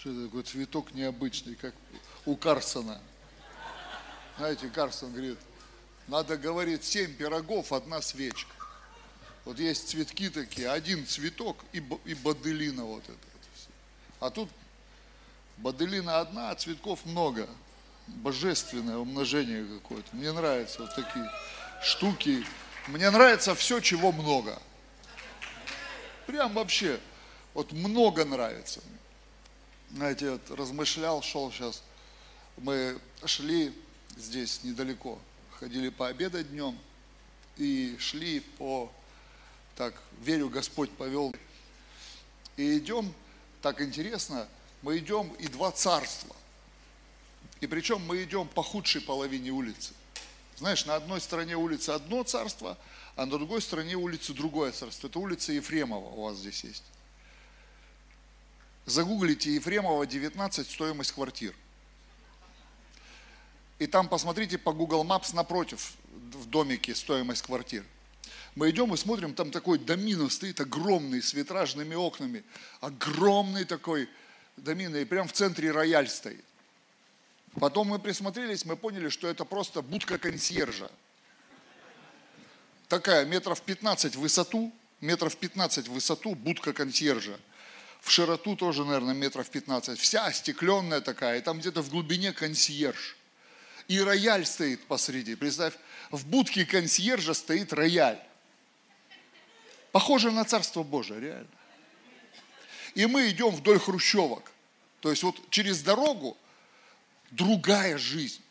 Что это такой цветок необычный, как у Карсона. Знаете, Карсон говорит, надо, говорит, семь пирогов, одна свечка. Вот есть цветки такие, один цветок и, и боделина вот это. А тут боделина одна, а цветков много. Божественное умножение какое-то. Мне нравятся вот такие штуки. Мне нравится все, чего много. Прям вообще, вот много нравится мне. Знаете, вот размышлял, шел сейчас. Мы шли здесь недалеко, ходили пообедать днем и шли по так верю, Господь повел. И идем, так интересно, мы идем и два царства. И причем мы идем по худшей половине улицы. Знаешь, на одной стороне улицы одно царство, а на другой стороне улицы другое царство. Это улица Ефремова у вас здесь есть. Загуглите Ефремова 19, стоимость квартир. И там посмотрите по Google Maps напротив, в домике стоимость квартир. Мы идем и смотрим, там такой домино стоит огромный, с витражными окнами. Огромный такой домино, и прям в центре рояль стоит. Потом мы присмотрелись, мы поняли, что это просто будка консьержа. Такая, метров 15 в высоту, метров 15 в высоту, будка консьержа. В широту тоже, наверное, метров 15. Вся остекленная такая, и там где-то в глубине консьерж. И рояль стоит посреди. Представь, в будке консьержа стоит рояль. Похоже на Царство Божие, реально. И мы идем вдоль хрущевок. То есть вот через дорогу другая жизнь.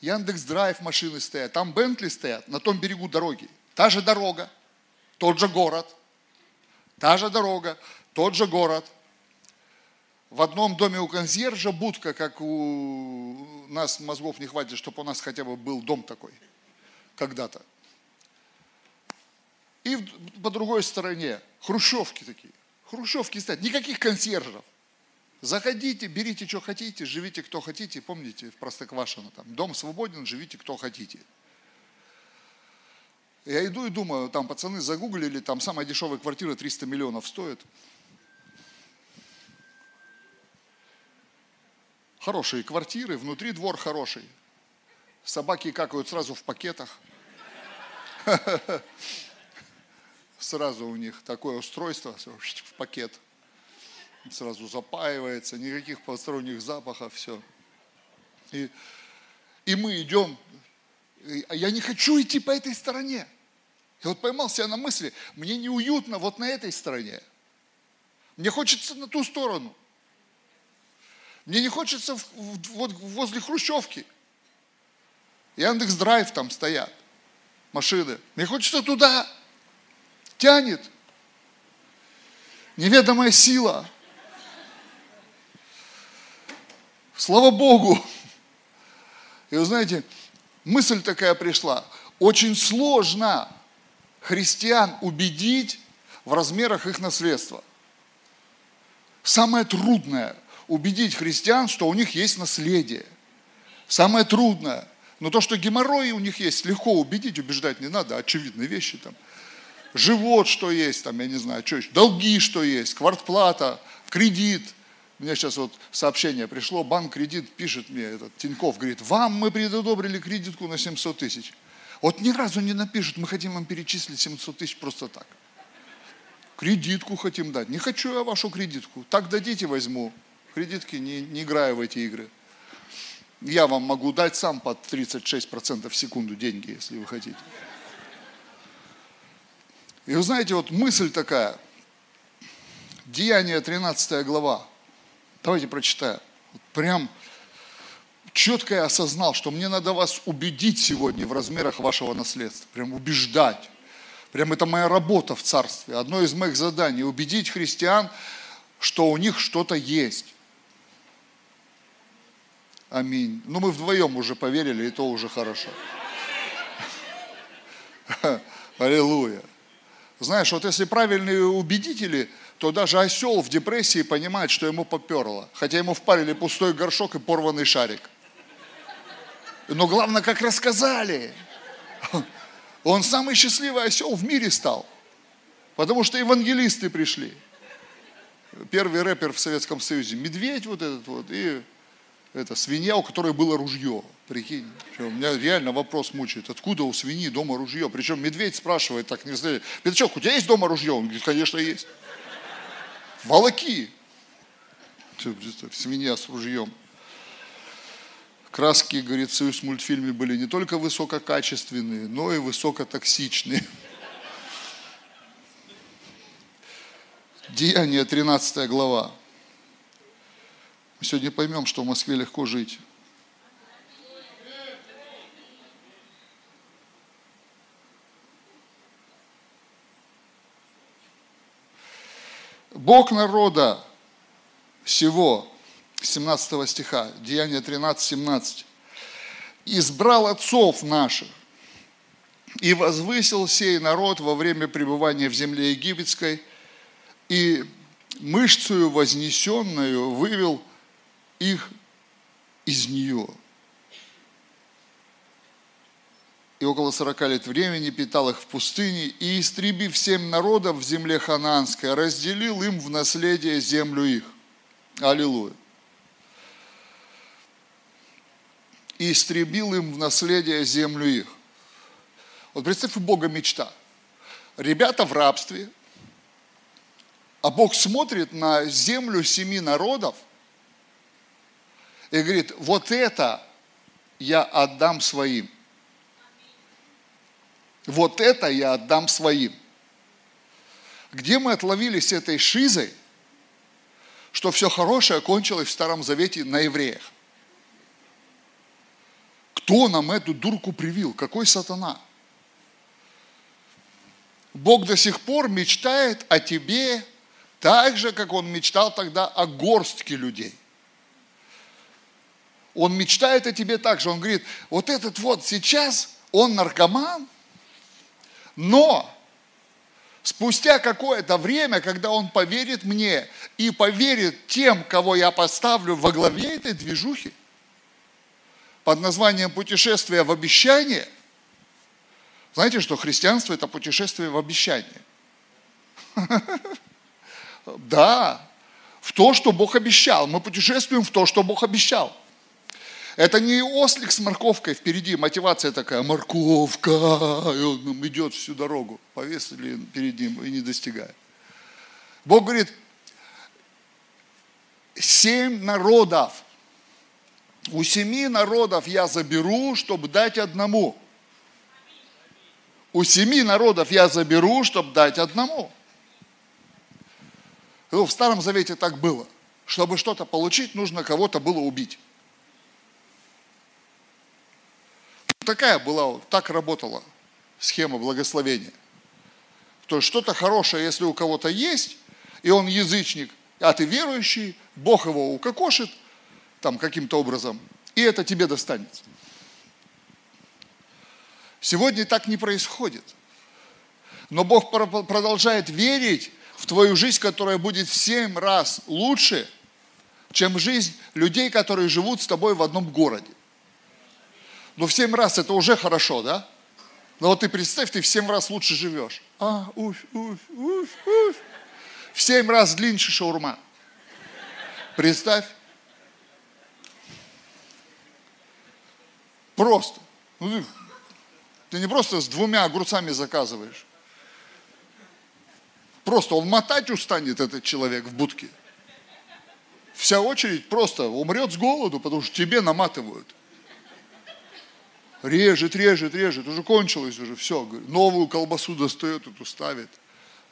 Яндекс Драйв машины стоят, там Бентли стоят, на том берегу дороги. Та же дорога, тот же город, та же дорога, тот же город. В одном доме у консьержа будка, как у нас мозгов не хватит, чтобы у нас хотя бы был дом такой когда-то. И по другой стороне хрущевки такие. Хрущевки стоят, никаких консьержев. Заходите, берите, что хотите, живите, кто хотите. Помните, в Простоквашино там, дом свободен, живите, кто хотите. Я иду и думаю, там пацаны загуглили, там самая дешевая квартира 300 миллионов стоит. Хорошие квартиры, внутри двор хороший. Собаки какают сразу в пакетах. Сразу у них такое устройство, в пакет. Сразу запаивается, никаких посторонних запахов, все. И, и мы идем, я не хочу идти по этой стороне. Я вот поймал себя на мысли, мне неуютно вот на этой стороне. Мне хочется на ту сторону. Мне не хочется в, вот возле Хрущевки. Яндекс Драйв там стоят, машины. Мне хочется туда тянет. Неведомая сила. Слава Богу. И вы знаете, мысль такая пришла. Очень сложно христиан убедить в размерах их наследства. Самое трудное – убедить христиан, что у них есть наследие. Самое трудное. Но то, что геморрои у них есть, легко убедить, убеждать не надо, очевидные вещи там – живот что есть, там, я не знаю, что еще, долги что есть, квартплата, кредит. Мне сейчас вот сообщение пришло, банк кредит пишет мне, этот Тиньков говорит, вам мы предодобрили кредитку на 700 тысяч. Вот ни разу не напишут, мы хотим вам перечислить 700 тысяч просто так. Кредитку хотим дать. Не хочу я вашу кредитку. Так дадите, возьму. Кредитки не, не играю в эти игры. Я вам могу дать сам под 36% в секунду деньги, если вы хотите. И вы знаете, вот мысль такая, Деяние 13 глава, давайте прочитаем. Прям четко я осознал, что мне надо вас убедить сегодня в размерах вашего наследства, прям убеждать. Прям это моя работа в царстве. Одно из моих заданий – убедить христиан, что у них что-то есть. Аминь. Ну, мы вдвоем уже поверили, и то уже хорошо. Аллилуйя. Знаешь, вот если правильные убедители, то даже осел в депрессии понимает, что ему поперло. Хотя ему впарили пустой горшок и порванный шарик. Но главное, как рассказали. Он самый счастливый осел в мире стал. Потому что евангелисты пришли. первый рэпер в Советском Союзе, медведь вот этот вот, и это свинья, у которой было ружье. Прикинь, что, меня реально вопрос мучает, откуда у свиньи дома ружье? Причем медведь спрашивает, так не знаю, Петачок, у тебя есть дома ружье? Он говорит, конечно, есть. Волоки. Свинья с ружьем. Краски, говорит, в союз мультфильме были не только высококачественные, но и высокотоксичные. Деяние, 13 глава. Мы сегодня поймем, что в Москве легко жить. Бог народа всего, 17 стиха, Деяние 13, 17, избрал отцов наших и возвысил сей народ во время пребывания в земле египетской – и мышцею вознесенную вывел их из нее. И около сорока лет времени питал их в пустыне, и, истребив семь народов в земле ханаанской, разделил им в наследие землю их. Аллилуйя. И истребил им в наследие землю их. Вот представь, у Бога мечта. Ребята в рабстве, а Бог смотрит на землю семи народов и говорит, вот это я отдам своим. Вот это я отдам своим. Где мы отловились этой шизой, что все хорошее кончилось в Старом Завете на евреях? Кто нам эту дурку привил? Какой сатана? Бог до сих пор мечтает о тебе, так же, как он мечтал тогда о горстке людей. Он мечтает о тебе так же. Он говорит, вот этот вот сейчас, он наркоман, но спустя какое-то время, когда он поверит мне и поверит тем, кого я поставлю во главе этой движухи, под названием «Путешествие в обещание», знаете, что христианство – это путешествие в обещание. Да, в то, что Бог обещал. Мы путешествуем в то, что Бог обещал. Это не ослик с морковкой впереди, мотивация такая, морковка, и он идет всю дорогу, повесили перед ним и не достигает. Бог говорит, семь народов, у семи народов я заберу, чтобы дать одному. У семи народов я заберу, чтобы дать одному. Ну, в Старом Завете так было. Чтобы что-то получить, нужно кого-то было убить. Такая была, так работала схема благословения. То есть что-то хорошее, если у кого-то есть, и он язычник, а ты верующий, Бог его укокошит там каким-то образом, и это тебе достанется. Сегодня так не происходит. Но Бог продолжает верить в твою жизнь, которая будет в семь раз лучше, чем жизнь людей, которые живут с тобой в одном городе. Но в семь раз это уже хорошо, да? Но вот ты представь, ты в семь раз лучше живешь. А, уф, уф, уф, уф. В семь раз длиннее шаурма. Представь. Просто. Ну, ты не просто с двумя огурцами заказываешь. Просто он мотать устанет, этот человек в будке. Вся очередь просто умрет с голоду, потому что тебе наматывают. Режет, режет, режет, уже кончилось уже, все. Новую колбасу достает, эту ставит.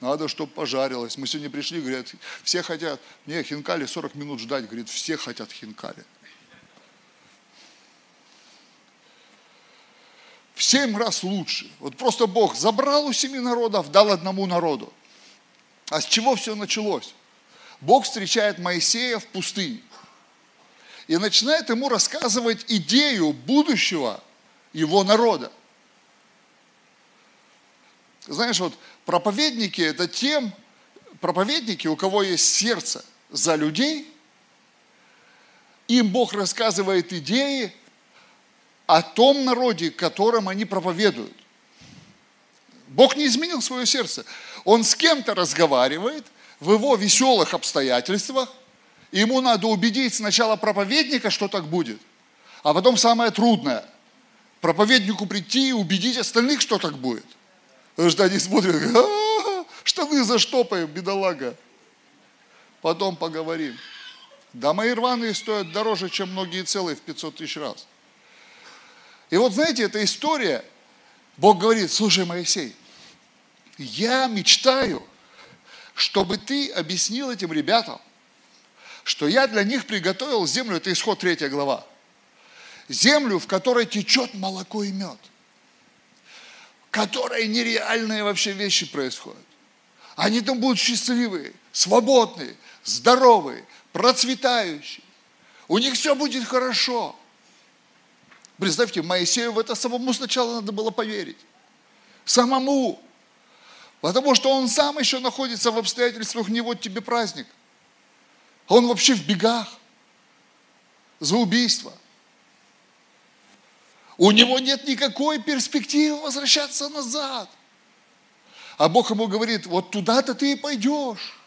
Надо, чтобы пожарилось. Мы сегодня пришли, говорят, все хотят, не, хинкали 40 минут ждать, говорит, все хотят хинкали. В семь раз лучше. Вот просто Бог забрал у семи народов, дал одному народу. А с чего все началось? Бог встречает Моисея в пустыне и начинает ему рассказывать идею будущего его народа. Знаешь, вот проповедники – это тем, проповедники, у кого есть сердце за людей, им Бог рассказывает идеи о том народе, которым они проповедуют. Бог не изменил свое сердце. Он с кем-то разговаривает, в его веселых обстоятельствах, и ему надо убедить сначала проповедника, что так будет, а потом самое трудное – проповеднику прийти и убедить остальных, что так будет. Потому что они смотрят, а, штаны заштопаем, бедолага. Потом поговорим. Да мои рваные стоят дороже, чем многие целые в 500 тысяч раз. И вот знаете, эта история, Бог говорит, слушай, Моисей, я мечтаю, чтобы ты объяснил этим ребятам, что я для них приготовил землю, это исход 3 глава, землю, в которой течет молоко и мед, в которой нереальные вообще вещи происходят. Они там будут счастливые, свободные, здоровые, процветающие. У них все будет хорошо. Представьте, Моисею в это самому сначала надо было поверить. Самому. Потому что он сам еще находится в обстоятельствах, не вот тебе праздник. Он вообще в бегах за убийство. У него нет никакой перспективы возвращаться назад. А Бог ему говорит, вот туда-то ты и пойдешь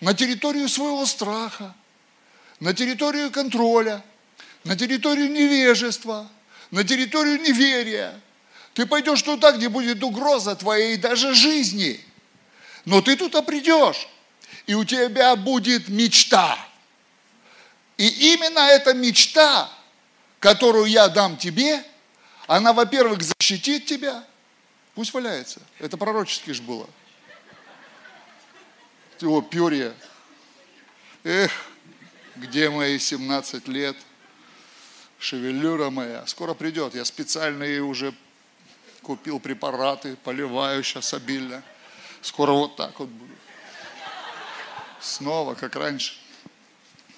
на территорию своего страха, на территорию контроля, на территорию невежества, на территорию неверия. Ты пойдешь туда, где будет угроза твоей даже жизни. Но ты туда придешь, и у тебя будет мечта. И именно эта мечта, которую я дам тебе, она, во-первых, защитит тебя. Пусть валяется. Это пророчески же было его перья. Эх, где мои 17 лет? Шевелюра моя. Скоро придет. Я специально ей уже купил препараты, поливаю сейчас обильно. Скоро вот так вот буду. Снова, как раньше.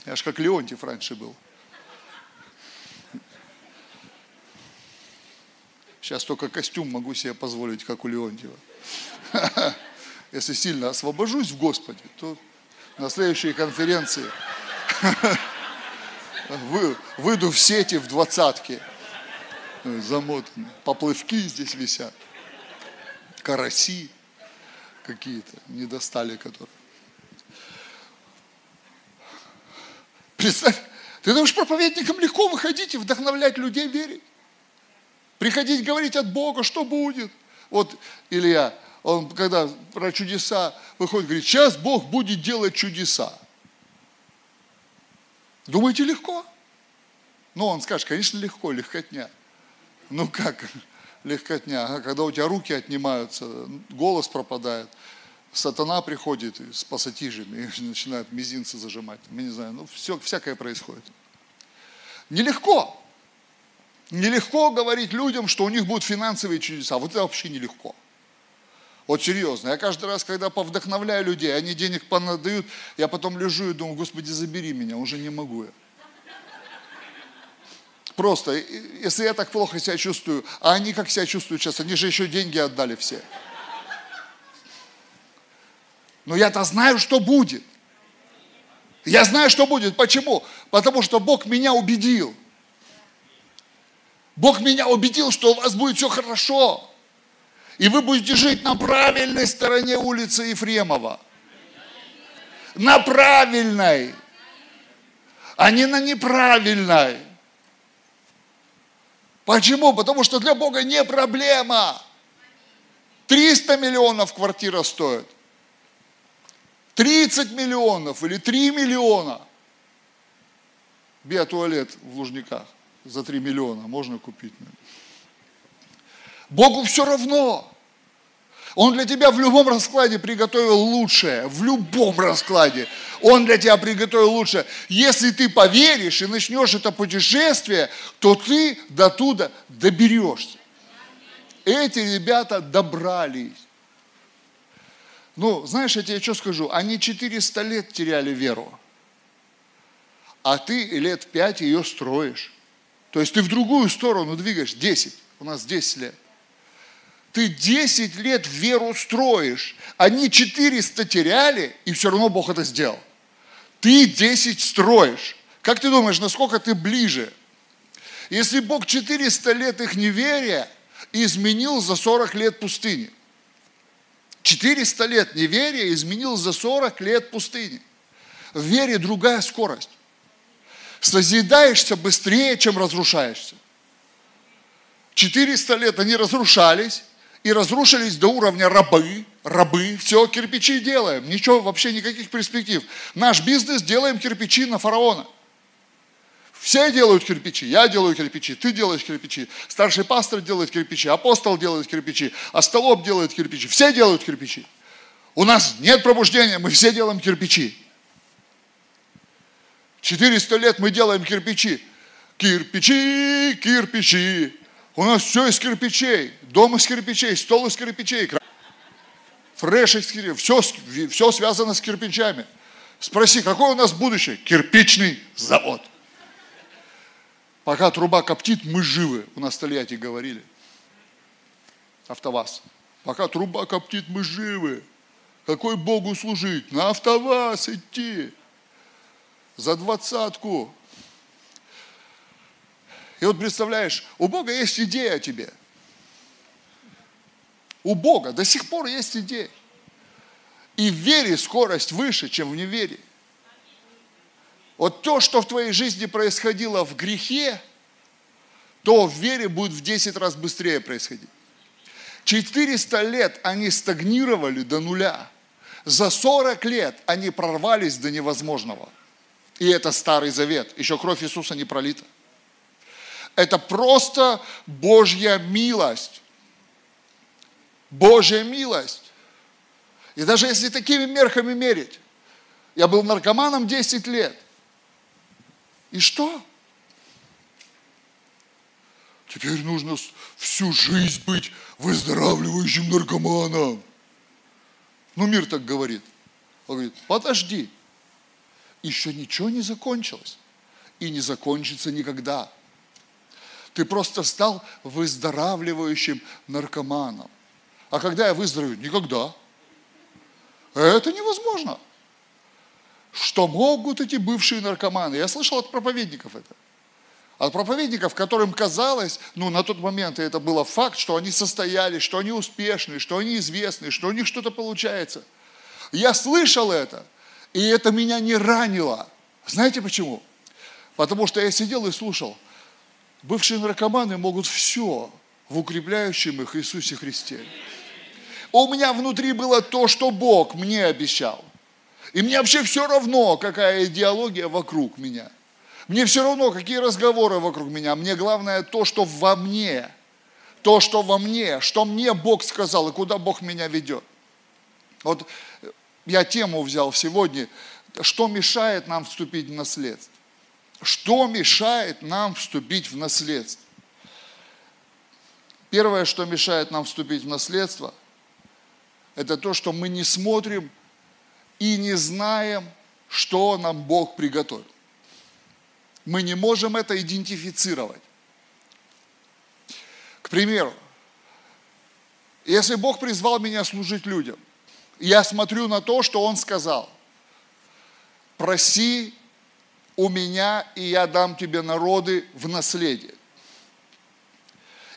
Я ж как Леонтьев раньше был. Сейчас только костюм могу себе позволить, как у Леонтьева если сильно освобожусь в Господе, то на следующей конференции выйду в сети в двадцатке, замотаны, поплывки здесь висят, караси какие-то, не достали которые. Представь, ты думаешь, проповедникам легко выходить и вдохновлять людей верить? Приходить говорить от Бога, что будет? Вот Илья, он когда про чудеса выходит, говорит, сейчас Бог будет делать чудеса. Думаете, легко? Ну, он скажет, конечно, легко, легкотня. Ну как легкотня? А когда у тебя руки отнимаются, голос пропадает, сатана приходит с пассатижами и начинает мизинцы зажимать. Я не знаю, ну все, всякое происходит. Нелегко. Нелегко говорить людям, что у них будут финансовые чудеса. Вот это вообще нелегко. Вот серьезно. Я каждый раз, когда повдохновляю людей, они денег понадают, я потом лежу и думаю, Господи, забери меня, уже не могу я. Просто, если я так плохо себя чувствую, а они как себя чувствуют сейчас, они же еще деньги отдали все. Но я-то знаю, что будет. Я знаю, что будет. Почему? Потому что Бог меня убедил. Бог меня убедил, что у вас будет все хорошо. И вы будете жить на правильной стороне улицы Ефремова. На правильной, а не на неправильной. Почему? Потому что для Бога не проблема. 300 миллионов квартира стоит. 30 миллионов или 3 миллиона. Биотуалет в Лужниках за 3 миллиона можно купить. Богу все равно. Он для тебя в любом раскладе приготовил лучшее. В любом раскладе. Он для тебя приготовил лучшее. Если ты поверишь и начнешь это путешествие, то ты до туда доберешься. Эти ребята добрались. Ну, знаешь, я тебе что скажу? Они 400 лет теряли веру. А ты лет 5 ее строишь. То есть ты в другую сторону двигаешь. 10. У нас 10 лет. Ты 10 лет веру строишь. Они 400 теряли, и все равно Бог это сделал. Ты 10 строишь. Как ты думаешь, насколько ты ближе? Если Бог 400 лет их неверия изменил за 40 лет пустыни. 400 лет неверия изменилось за 40 лет пустыни. В вере другая скорость. Созидаешься быстрее, чем разрушаешься. 400 лет они разрушались, и разрушились до уровня рабы, рабы, все, кирпичи делаем, ничего, вообще никаких перспектив. Наш бизнес делаем кирпичи на фараона. Все делают кирпичи, я делаю кирпичи, ты делаешь кирпичи, старший пастор делает кирпичи, апостол делает кирпичи, остолоп делает кирпичи, все делают кирпичи. У нас нет пробуждения, мы все делаем кирпичи. 400 лет мы делаем кирпичи. Кирпичи, кирпичи. У нас все из кирпичей. Дом из кирпичей, стол из кирпичей. Фреш из кирпичей. Все, все связано с кирпичами. Спроси, какое у нас будущее? Кирпичный завод. Пока труба коптит, мы живы. У нас в Тольятти говорили. АвтоВАЗ. Пока труба коптит, мы живы. Какой Богу служить? На АвтоВАЗ идти. За двадцатку. И вот представляешь, у Бога есть идея о тебе. У Бога до сих пор есть идея. И в вере скорость выше, чем в неверии. Вот то, что в твоей жизни происходило в грехе, то в вере будет в 10 раз быстрее происходить. 400 лет они стагнировали до нуля. За 40 лет они прорвались до невозможного. И это Старый Завет. Еще кровь Иисуса не пролита. Это просто Божья милость. Божья милость. И даже если такими мерками мерить, я был наркоманом 10 лет. И что? Теперь нужно всю жизнь быть выздоравливающим наркоманом. Ну, мир так говорит. Он говорит, подожди, еще ничего не закончилось. И не закончится никогда. Ты просто стал выздоравливающим наркоманом. А когда я выздоровею? Никогда. Это невозможно. Что могут эти бывшие наркоманы? Я слышал от проповедников это. От проповедников, которым казалось, ну на тот момент это было факт, что они состоялись, что они успешны, что они известны, что у них что-то получается. Я слышал это, и это меня не ранило. Знаете почему? Потому что я сидел и слушал – Бывшие наркоманы могут все в укрепляющем их Иисусе Христе. У меня внутри было то, что Бог мне обещал. И мне вообще все равно, какая идеология вокруг меня. Мне все равно, какие разговоры вокруг меня. Мне главное то, что во мне. То, что во мне, что мне Бог сказал и куда Бог меня ведет. Вот я тему взял сегодня, что мешает нам вступить в наследство. Что мешает нам вступить в наследство? Первое, что мешает нам вступить в наследство, это то, что мы не смотрим и не знаем, что нам Бог приготовил. Мы не можем это идентифицировать. К примеру, если Бог призвал меня служить людям, я смотрю на то, что Он сказал. Проси у меня, и я дам тебе народы в наследие.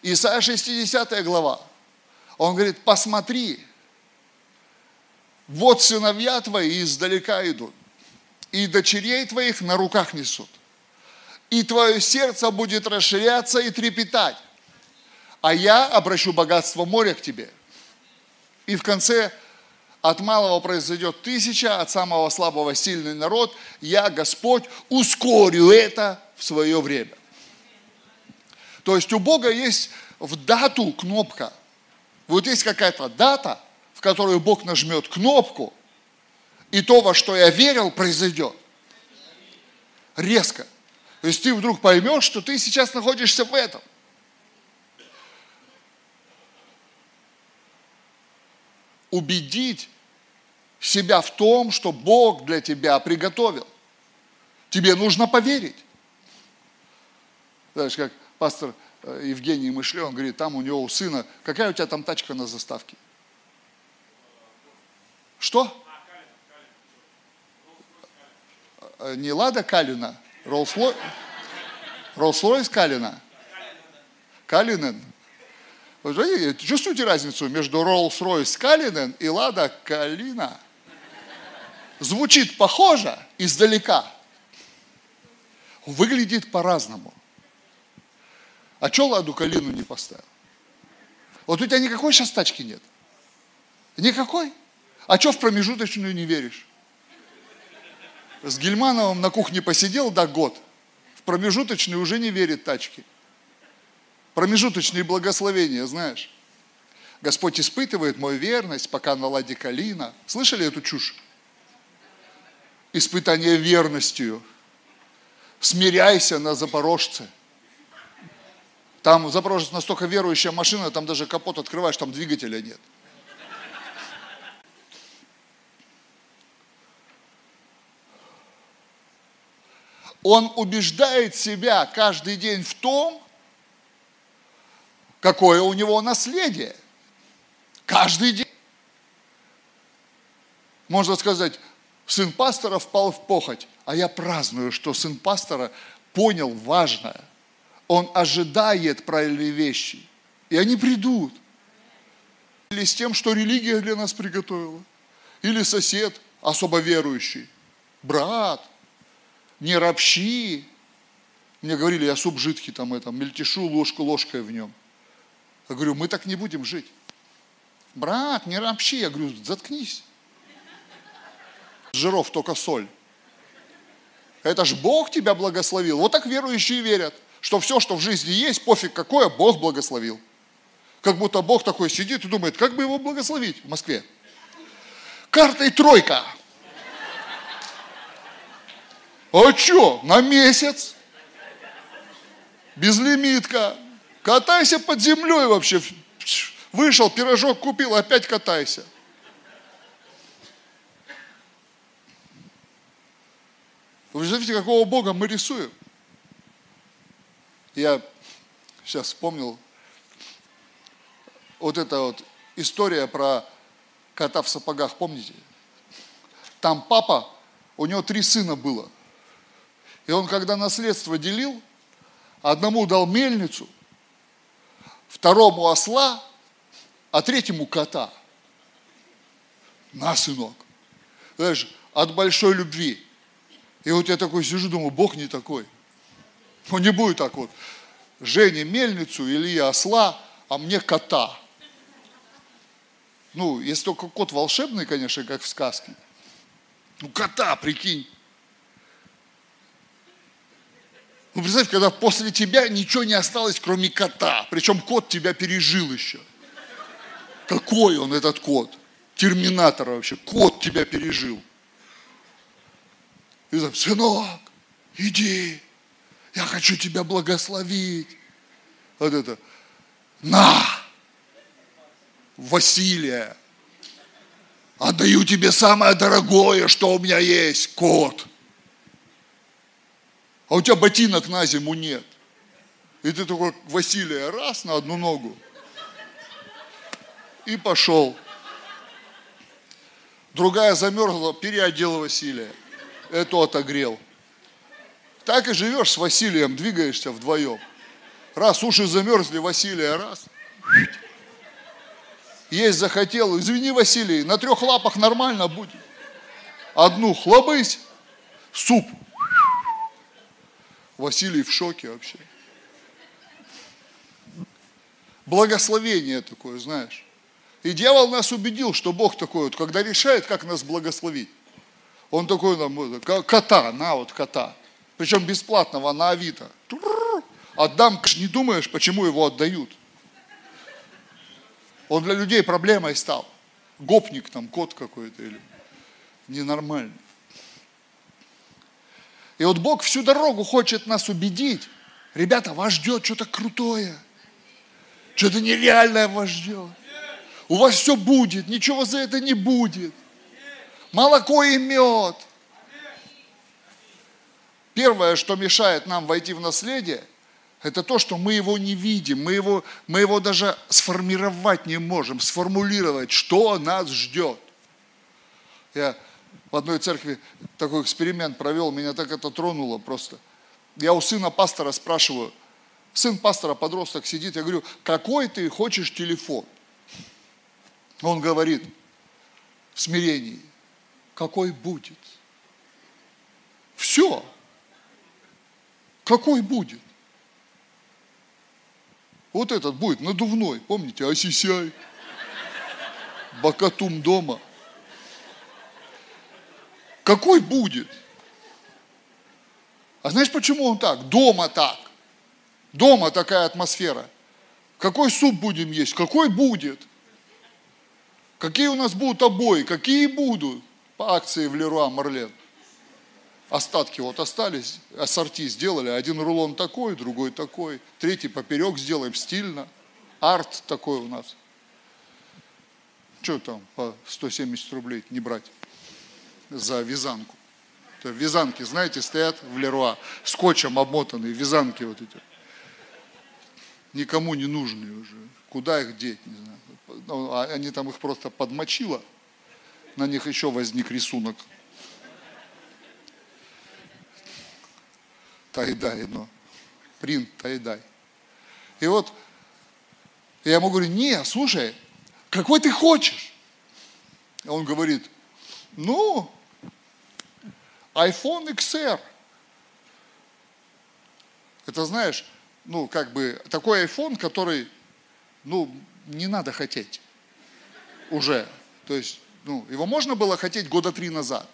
Исайя 60 глава. Он говорит, посмотри, вот сыновья твои издалека идут, и дочерей твоих на руках несут. И твое сердце будет расширяться и трепетать. А я обращу богатство моря к тебе. И в конце от малого произойдет тысяча, от самого слабого сильный народ. Я, Господь, ускорю это в свое время. То есть у Бога есть в дату кнопка. Вот есть какая-то дата, в которую Бог нажмет кнопку, и то, во что я верил, произойдет. Резко. То есть ты вдруг поймешь, что ты сейчас находишься в этом. Убедить себя в том, что Бог для тебя приготовил. Тебе нужно поверить. Знаешь, как пастор э, Евгений Мышле, он говорит, там у него у сына, какая у тебя там тачка на заставке? Что? Э, не Лада Калина, Роллс-Ройс Калина. Калинен. Чувствуете разницу между Rolls-Royce Калинен и Лада Калина? Звучит похоже издалека. Выглядит по-разному. А что Ладу Калину не поставил? Вот у тебя никакой сейчас тачки нет? Никакой? А что в промежуточную не веришь? С Гельмановым на кухне посидел, да, год. В промежуточный уже не верит тачки. Промежуточные благословения, знаешь. Господь испытывает мою верность, пока на ладе калина. Слышали эту чушь? Испытание верностью. Смиряйся на Запорожце. Там Запорожец настолько верующая машина, там даже капот открываешь, там двигателя нет. Он убеждает себя каждый день в том, какое у него наследие. Каждый день. Можно сказать, сын пастора впал в похоть, а я праздную, что сын пастора понял важное. Он ожидает правильные вещи, и они придут. Или с тем, что религия для нас приготовила. Или сосед, особо верующий, брат – не ропщи. Мне говорили, я суп жидкий там это, мельтешу ложку ложкой в нем. Я говорю, мы так не будем жить. Брат, не ропщи. Я говорю, заткнись. Жиров только соль. Это ж Бог тебя благословил. Вот так верующие верят, что все, что в жизни есть, пофиг какое, Бог благословил. Как будто Бог такой сидит и думает, как бы его благословить в Москве. Картой тройка. А что, на месяц? Безлимитка. Катайся под землей вообще. Вышел, пирожок купил, опять катайся. Вы знаете, какого Бога мы рисуем? Я сейчас вспомнил вот эта вот история про кота в сапогах, помните? Там папа, у него три сына было – и он, когда наследство делил, одному дал мельницу, второму осла, а третьему кота. На, сынок. Знаешь, от большой любви. И вот я такой сижу, думаю, Бог не такой. Он не будет так вот. Жене мельницу, Илья осла, а мне кота. Ну, если только кот волшебный, конечно, как в сказке. Ну, кота, прикинь. Ну, представь, когда после тебя ничего не осталось, кроме кота. Причем кот тебя пережил еще. Какой он, этот кот? Терминатор вообще. Кот тебя пережил. И так, сынок, иди, я хочу тебя благословить. Вот это, на, Василия, отдаю тебе самое дорогое, что у меня есть, кот – а у тебя ботинок на зиму нет. И ты такой, Василия, раз на одну ногу. И пошел. Другая замерзла, переодел Василия. Эту отогрел. Так и живешь с Василием, двигаешься вдвоем. Раз уши замерзли, Василия, раз. Есть захотел, извини, Василий, на трех лапах нормально будет. Одну хлобысь, суп Василий в шоке вообще. Благословение такое, знаешь. И дьявол нас убедил, что Бог такой вот, когда решает, как нас благословить. Он такой нам, кота, на вот кота. Причем бесплатного, на Авито. Отдам, не думаешь, почему его отдают. Он для людей проблемой стал. Гопник там, кот какой-то или ненормальный. И вот Бог всю дорогу хочет нас убедить. Ребята, вас ждет что-то крутое. Что-то нереальное вас ждет. У вас все будет, ничего за это не будет. Молоко и мед. Первое, что мешает нам войти в наследие, это то, что мы его не видим, мы его, мы его даже сформировать не можем, сформулировать, что нас ждет. Я в одной церкви такой эксперимент провел, меня так это тронуло просто. Я у сына пастора спрашиваю, сын пастора, подросток сидит, я говорю, какой ты хочешь телефон? Он говорит, в смирении, какой будет? Все. Какой будет? Вот этот будет надувной, помните, осисяй, бакатум дома. Какой будет? А знаешь, почему он так? Дома так. Дома такая атмосфера. Какой суп будем есть? Какой будет? Какие у нас будут обои? Какие будут? По акции в Леруа Марлен. Остатки вот остались, ассорти сделали. Один рулон такой, другой такой. Третий поперек сделаем стильно. Арт такой у нас. Что там по 170 рублей не брать за вязанку? Это вязанки, знаете, стоят в Леруа, скотчем обмотанные, вязанки вот эти. Никому не нужные уже. Куда их деть, не знаю. Ну, а они там их просто подмочило, на них еще возник рисунок. Тайдай, но принт тайдай. И вот я ему говорю, не, слушай, какой ты хочешь? А он говорит, ну, iPhone XR. Это знаешь, ну, как бы, такой iPhone, который, ну, не надо хотеть уже. То есть, ну, его можно было хотеть года три назад.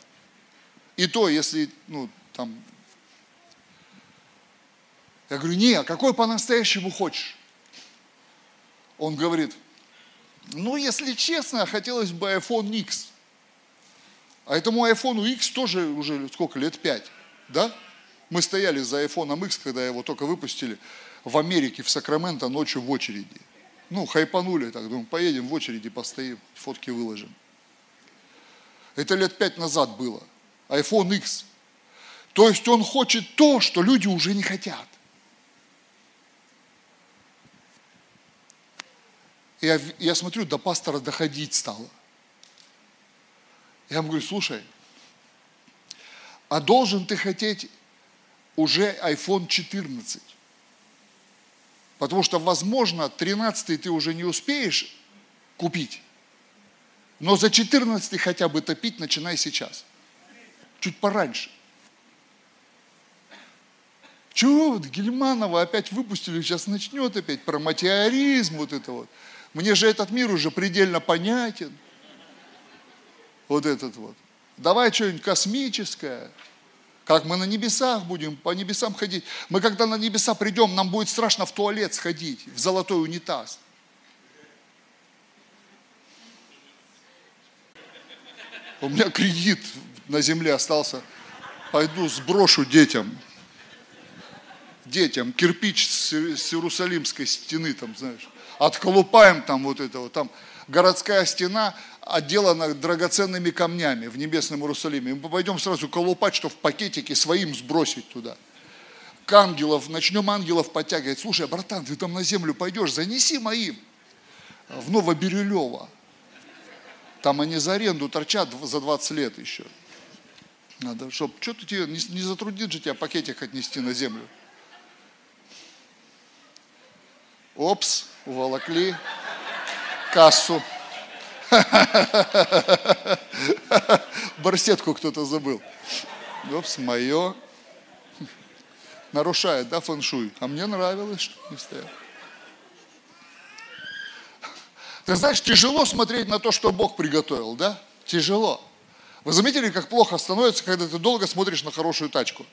И то, если, ну, там... Я говорю, не, а какой по-настоящему хочешь? Он говорит, ну, если честно, хотелось бы iPhone X. А этому iPhone X тоже уже сколько, лет пять, да? Мы стояли за iPhone X, когда его только выпустили в Америке, в Сакраменто, ночью в очереди. Ну, хайпанули так, думаю, поедем в очереди, постоим, фотки выложим. Это лет пять назад было. iPhone X. То есть он хочет то, что люди уже не хотят. Я, я смотрю, до пастора доходить стало. Я ему говорю, слушай, а должен ты хотеть уже iPhone 14? Потому что, возможно, 13 ты уже не успеешь купить. Но за 14 хотя бы топить начинай сейчас. Чуть пораньше. Чего вот Гельманова опять выпустили, сейчас начнет опять про материализм вот это вот. Мне же этот мир уже предельно понятен. Вот этот вот. Давай что-нибудь космическое. Как мы на небесах будем, по небесам ходить. Мы когда на небеса придем, нам будет страшно в туалет сходить, в золотой унитаз. У меня кредит на земле остался. Пойду сброшу детям. Детям кирпич с Иерусалимской стены там, знаешь отколупаем там вот это вот, там городская стена отделана драгоценными камнями в небесном Иерусалиме. Мы пойдем сразу колупать, что в пакетике своим сбросить туда. К ангелов, начнем ангелов подтягивать. Слушай, братан, ты там на землю пойдешь, занеси моим в Новобирюлево. Там они за аренду торчат за 20 лет еще. Надо, чтобы, что-то тебе, не, не затруднит же тебя пакетик отнести на землю. Опс, уволокли кассу. Барсетку кто-то забыл. Опс, мое. Нарушает, да, фэншуй? А мне нравилось, что не стоял. Ты знаешь, тяжело смотреть на то, что Бог приготовил, да? Тяжело. Вы заметили, как плохо становится, когда ты долго смотришь на хорошую тачку?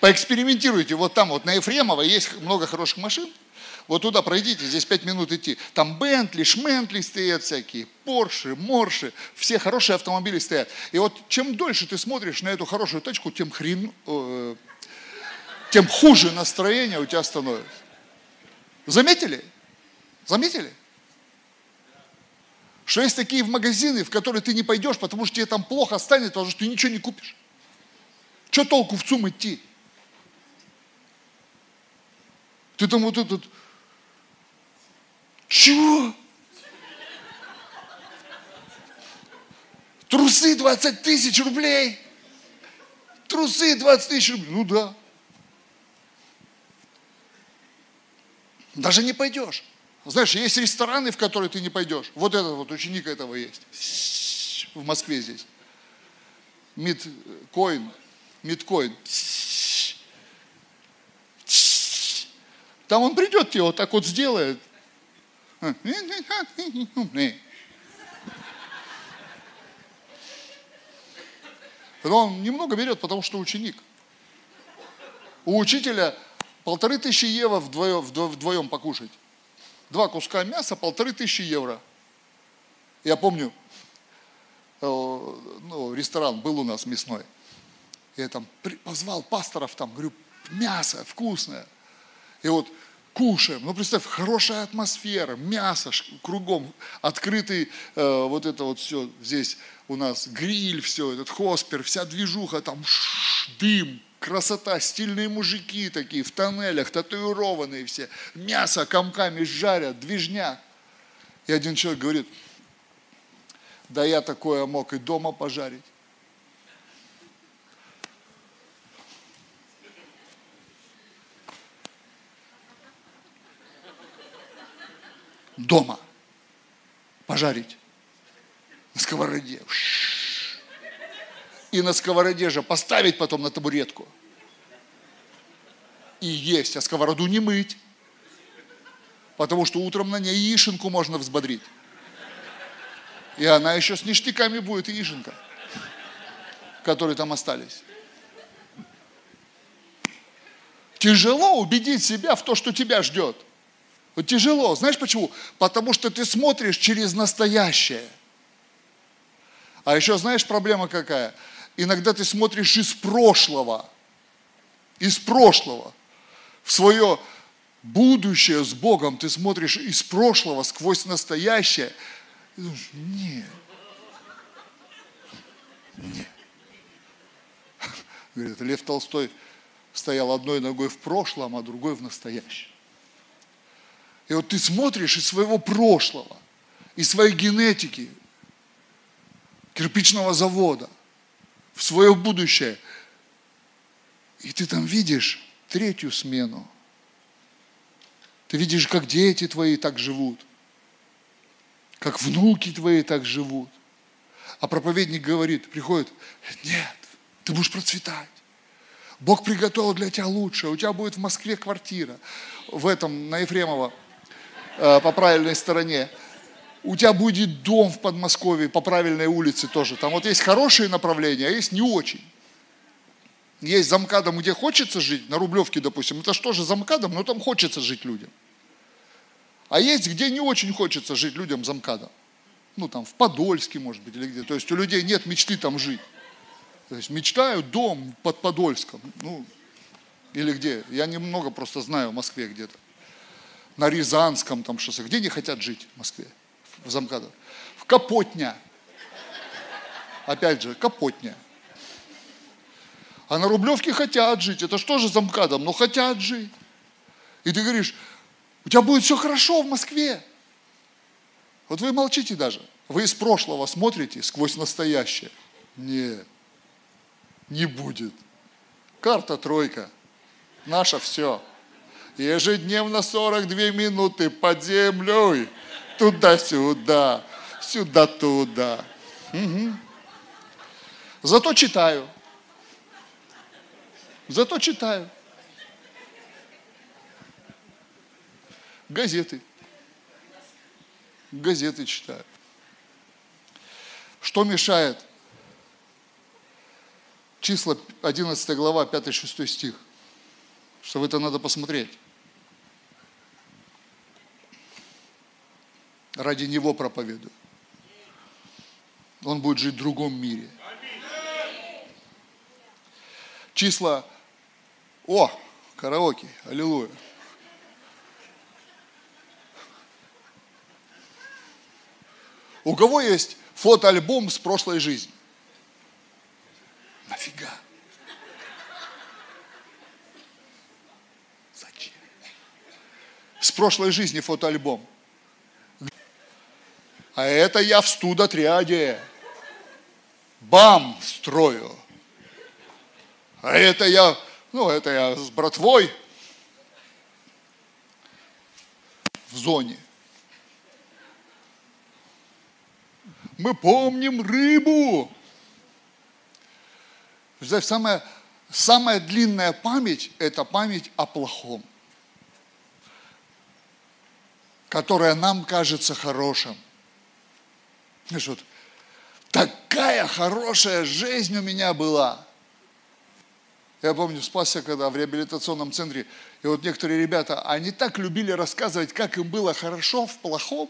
Поэкспериментируйте. Вот там вот на Ефремово есть много хороших машин. Вот туда пройдите, здесь пять минут идти. Там Бентли, Шментли стоят всякие, Порши, Морши, все хорошие автомобили стоят. И вот чем дольше ты смотришь на эту хорошую тачку, тем хрен, э, тем хуже настроение у тебя становится. Заметили? Заметили? Что есть такие магазины, в которые ты не пойдешь, потому что тебе там плохо станет, потому что ты ничего не купишь. Что толку в ЦУМ идти? Ты там вот этот... Чего? Трусы 20 тысяч рублей. Трусы 20 тысяч рублей. Ну да. Даже не пойдешь. Знаешь, есть рестораны, в которые ты не пойдешь. Вот этот вот ученик этого есть. В Москве здесь. Мидкоин. Мидкоин. Там он придет тебе вот так вот сделает. Но он немного берет, потому что ученик. У учителя полторы тысячи евро вдвоем, вдвоем покушать. Два куска мяса, полторы тысячи евро. Я помню, э, ну, ресторан был у нас мясной. Я там позвал пасторов, там, говорю, мясо вкусное. И вот кушаем. Ну, представь, хорошая атмосфера, мясо кругом, открытый, э, вот это вот все здесь у нас, гриль, все, этот хоспер, вся движуха, там ш, дым, красота, стильные мужики такие в тоннелях, татуированные все, мясо комками жарят, движняк. И один человек говорит, да я такое мог и дома пожарить. Дома пожарить на сковороде и на сковороде же поставить потом на табуретку и есть, а сковороду не мыть, потому что утром на ней яишенку можно взбодрить. И она еще с ништяками будет, яишенка, которые там остались. Тяжело убедить себя в то, что тебя ждет. Вот тяжело. Знаешь почему? Потому что ты смотришь через настоящее. А еще знаешь проблема какая? Иногда ты смотришь из прошлого. Из прошлого. В свое будущее с Богом ты смотришь из прошлого сквозь настоящее. И думаешь, нет. Нет. Говорит, Лев Толстой стоял одной ногой в прошлом, а другой в настоящем. И вот ты смотришь из своего прошлого, из своей генетики, кирпичного завода, в свое будущее. И ты там видишь третью смену. Ты видишь, как дети твои так живут, как внуки твои так живут. А проповедник говорит, приходит, нет, ты будешь процветать. Бог приготовил для тебя лучшее. У тебя будет в Москве квартира. В этом, на Ефремова, э, по правильной стороне у тебя будет дом в Подмосковье по правильной улице тоже. Там вот есть хорошие направления, а есть не очень. Есть замкадом, где хочется жить, на Рублевке, допустим. Это же замкадом, но там хочется жить людям. А есть, где не очень хочется жить людям замкадом. Ну, там, в Подольске, может быть, или где. То есть у людей нет мечты там жить. То есть мечтают дом под Подольском. Ну, или где. Я немного просто знаю в Москве где-то. На Рязанском там шоссе. Где не хотят жить в Москве? В Замкадо. В Капотня. Опять же, Капотня. А на Рублевке хотят жить. Это что же замкадом? Но хотят жить. И ты говоришь, у тебя будет все хорошо в Москве. Вот вы молчите даже. Вы из прошлого смотрите сквозь настоящее. Нет, не будет. Карта тройка. Наша все. Ежедневно 42 минуты под землей туда-сюда, сюда-туда. Угу. Зато читаю. Зато читаю. Газеты. Газеты читаю. Что мешает? Числа 11 глава, 5-6 стих. Что в это надо посмотреть. Ради Него проповедую. Он будет жить в другом мире. Числа... О, караоке, аллилуйя. У кого есть фотоальбом с прошлой жизни? Нафига? Зачем? С прошлой жизни фотоальбом. А это я в студотряде. Бам строю. А это я, ну это я с братвой. в зоне. Мы помним рыбу. Самая, самая длинная память – это память о плохом, которая нам кажется хорошим. Вот, такая хорошая жизнь у меня была. Я помню, спасся, когда в реабилитационном центре, и вот некоторые ребята, они так любили рассказывать, как им было хорошо в плохом.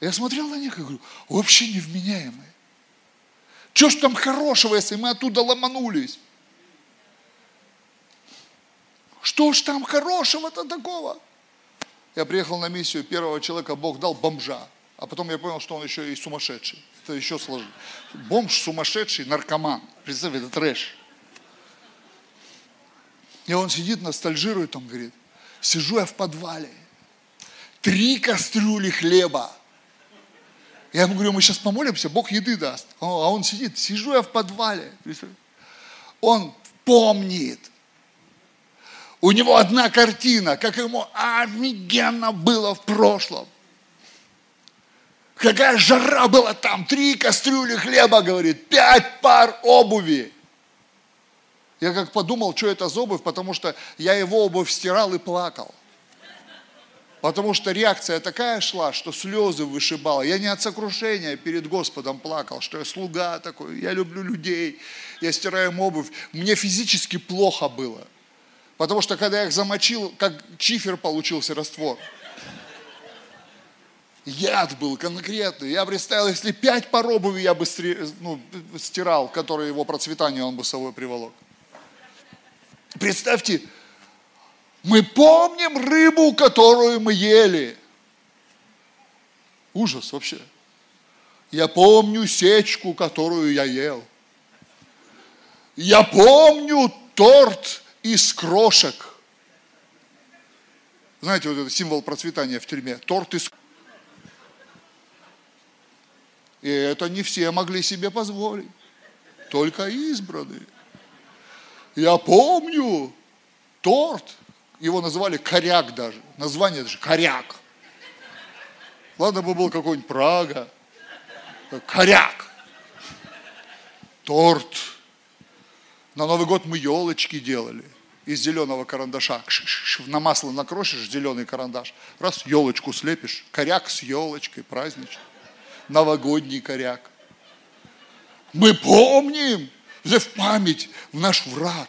Я смотрел на них и говорю, вообще невменяемые. Что ж там хорошего, если мы оттуда ломанулись? Что ж там хорошего-то такого? Я приехал на миссию, первого человека Бог дал бомжа. А потом я понял, что он еще и сумасшедший. Это еще сложнее. Бомж сумасшедший, наркоман. Представь, это трэш. И он сидит, ностальжирует, он говорит, сижу я в подвале, три кастрюли хлеба. Я ему говорю, мы сейчас помолимся, Бог еды даст. А он сидит, сижу я в подвале. Он помнит. У него одна картина, как ему офигенно было в прошлом. Какая жара была там, три кастрюли хлеба, говорит, пять пар обуви. Я как подумал, что это за обувь, потому что я его обувь стирал и плакал. Потому что реакция такая шла, что слезы вышибала. Я не от сокрушения перед Господом плакал, что я слуга такой, я люблю людей, я стираю им обувь. Мне физически плохо было. Потому что когда я их замочил, как чифер получился раствор. Яд был конкретный. Я представил, если пять пар обуви я бы ну, стирал, которые его процветание он бы с собой приволок. Представьте, мы помним рыбу, которую мы ели. Ужас вообще. Я помню сечку, которую я ел. Я помню торт из крошек. Знаете, вот это символ процветания в тюрьме. Торт из И это не все могли себе позволить. Только избранные. Я помню торт, его называли коряк даже. Название даже коряк. Ладно бы был какой-нибудь Прага. Коряк. Торт. На Новый год мы елочки делали из зеленого карандаша. На масло накрошишь зеленый карандаш. Раз, елочку слепишь. Коряк с елочкой, праздничный. Новогодний коряк. Мы помним, в память в наш враг.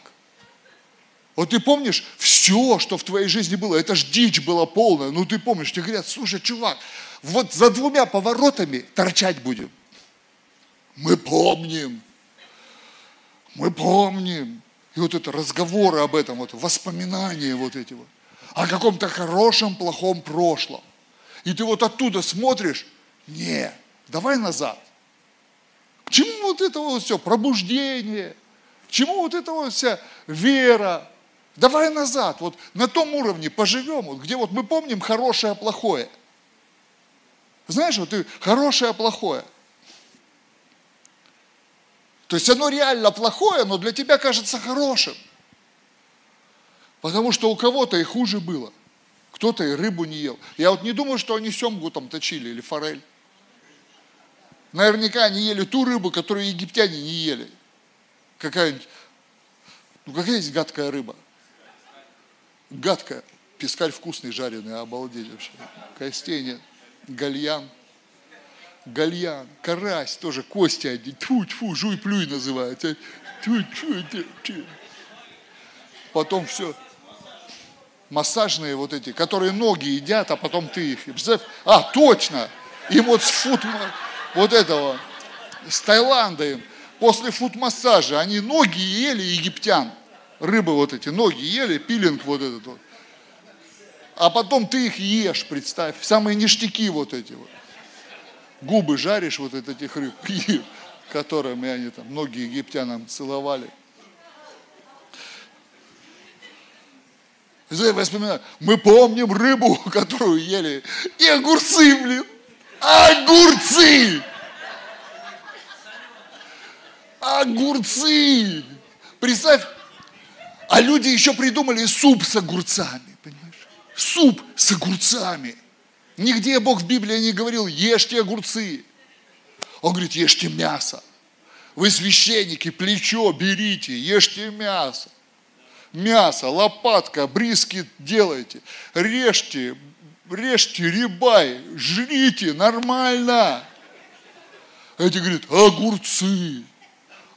Вот ты помнишь все, что в твоей жизни было, это ж дичь была полная. Ну ты помнишь, тебе говорят, слушай, чувак, вот за двумя поворотами торчать будем. Мы помним. Мы помним. И вот это разговоры об этом, вот воспоминания вот эти вот. О каком-то хорошем, плохом прошлом. И ты вот оттуда смотришь, не, давай назад. К чему вот это вот все? Пробуждение. К чему вот это вот вся вера? Давай назад, вот на том уровне поживем, вот, где вот мы помним хорошее, плохое. Знаешь, вот ты хорошее, плохое. То есть оно реально плохое, но для тебя кажется хорошим. Потому что у кого-то и хуже было. Кто-то и рыбу не ел. Я вот не думаю, что они семгу там точили или форель. Наверняка они ели ту рыбу, которую египтяне не ели. Какая-нибудь, ну какая есть гадкая рыба? Гадкая. Пескарь вкусный, жареный, обалдеть вообще. Костей нет. Гальян. Гальян, карась, тоже кости одни. Тьфу, тьфу, жуй, плюй называется. Тьфу, тьфу, тьфу. Потом все. Массажные вот эти, которые ноги едят, а потом ты их. А, точно! Им вот с фут вот этого, с Таиланда им, после фут-массажа, они ноги ели египтян, рыбы вот эти, ноги ели, пилинг вот этот вот. А потом ты их ешь, представь, самые ништяки вот эти вот. Губы жаришь вот от этих рыб, которыми они там, многие египтянам целовали. Я вспоминаю, мы помним рыбу, которую ели, и огурцы, блин. Огурцы! Огурцы! Представь, а люди еще придумали суп с огурцами, понимаешь? суп с огурцами. Нигде Бог в Библии не говорил, ешьте огурцы. Он говорит, ешьте мясо. Вы священники, плечо берите, ешьте мясо. Мясо, лопатка, бриски делайте. Режьте, режьте рибай, жрите, нормально. Эти говорят, огурцы.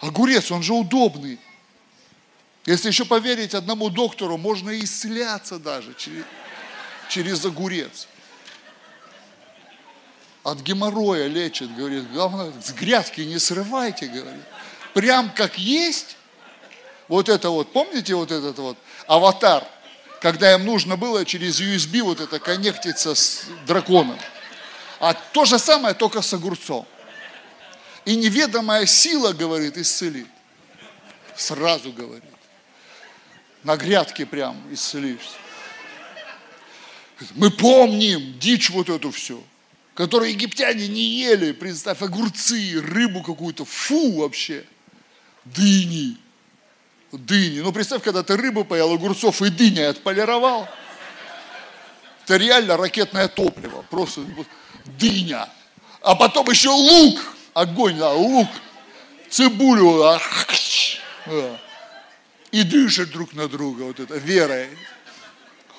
Огурец, он же удобный. Если еще поверить одному доктору, можно исцеляться даже через, через огурец. От геморроя лечит, говорит, главное, с грядки не срывайте, говорит. Прям как есть. Вот это вот, помните вот этот вот аватар, когда им нужно было через USB вот это коннектиться с драконом. А то же самое, только с огурцом. И неведомая сила, говорит, исцелит. Сразу говорит на грядке прям исцелишься. Мы помним дичь вот эту всю, которую египтяне не ели. Представь, огурцы, рыбу какую-то, фу вообще. Дыни, дыни. Ну, представь, когда ты рыбу поел, огурцов и дыни отполировал. Это реально ракетное топливо, просто дыня. А потом еще лук, огонь, да, лук, цибулю. А, и дышат друг на друга, вот это, верой.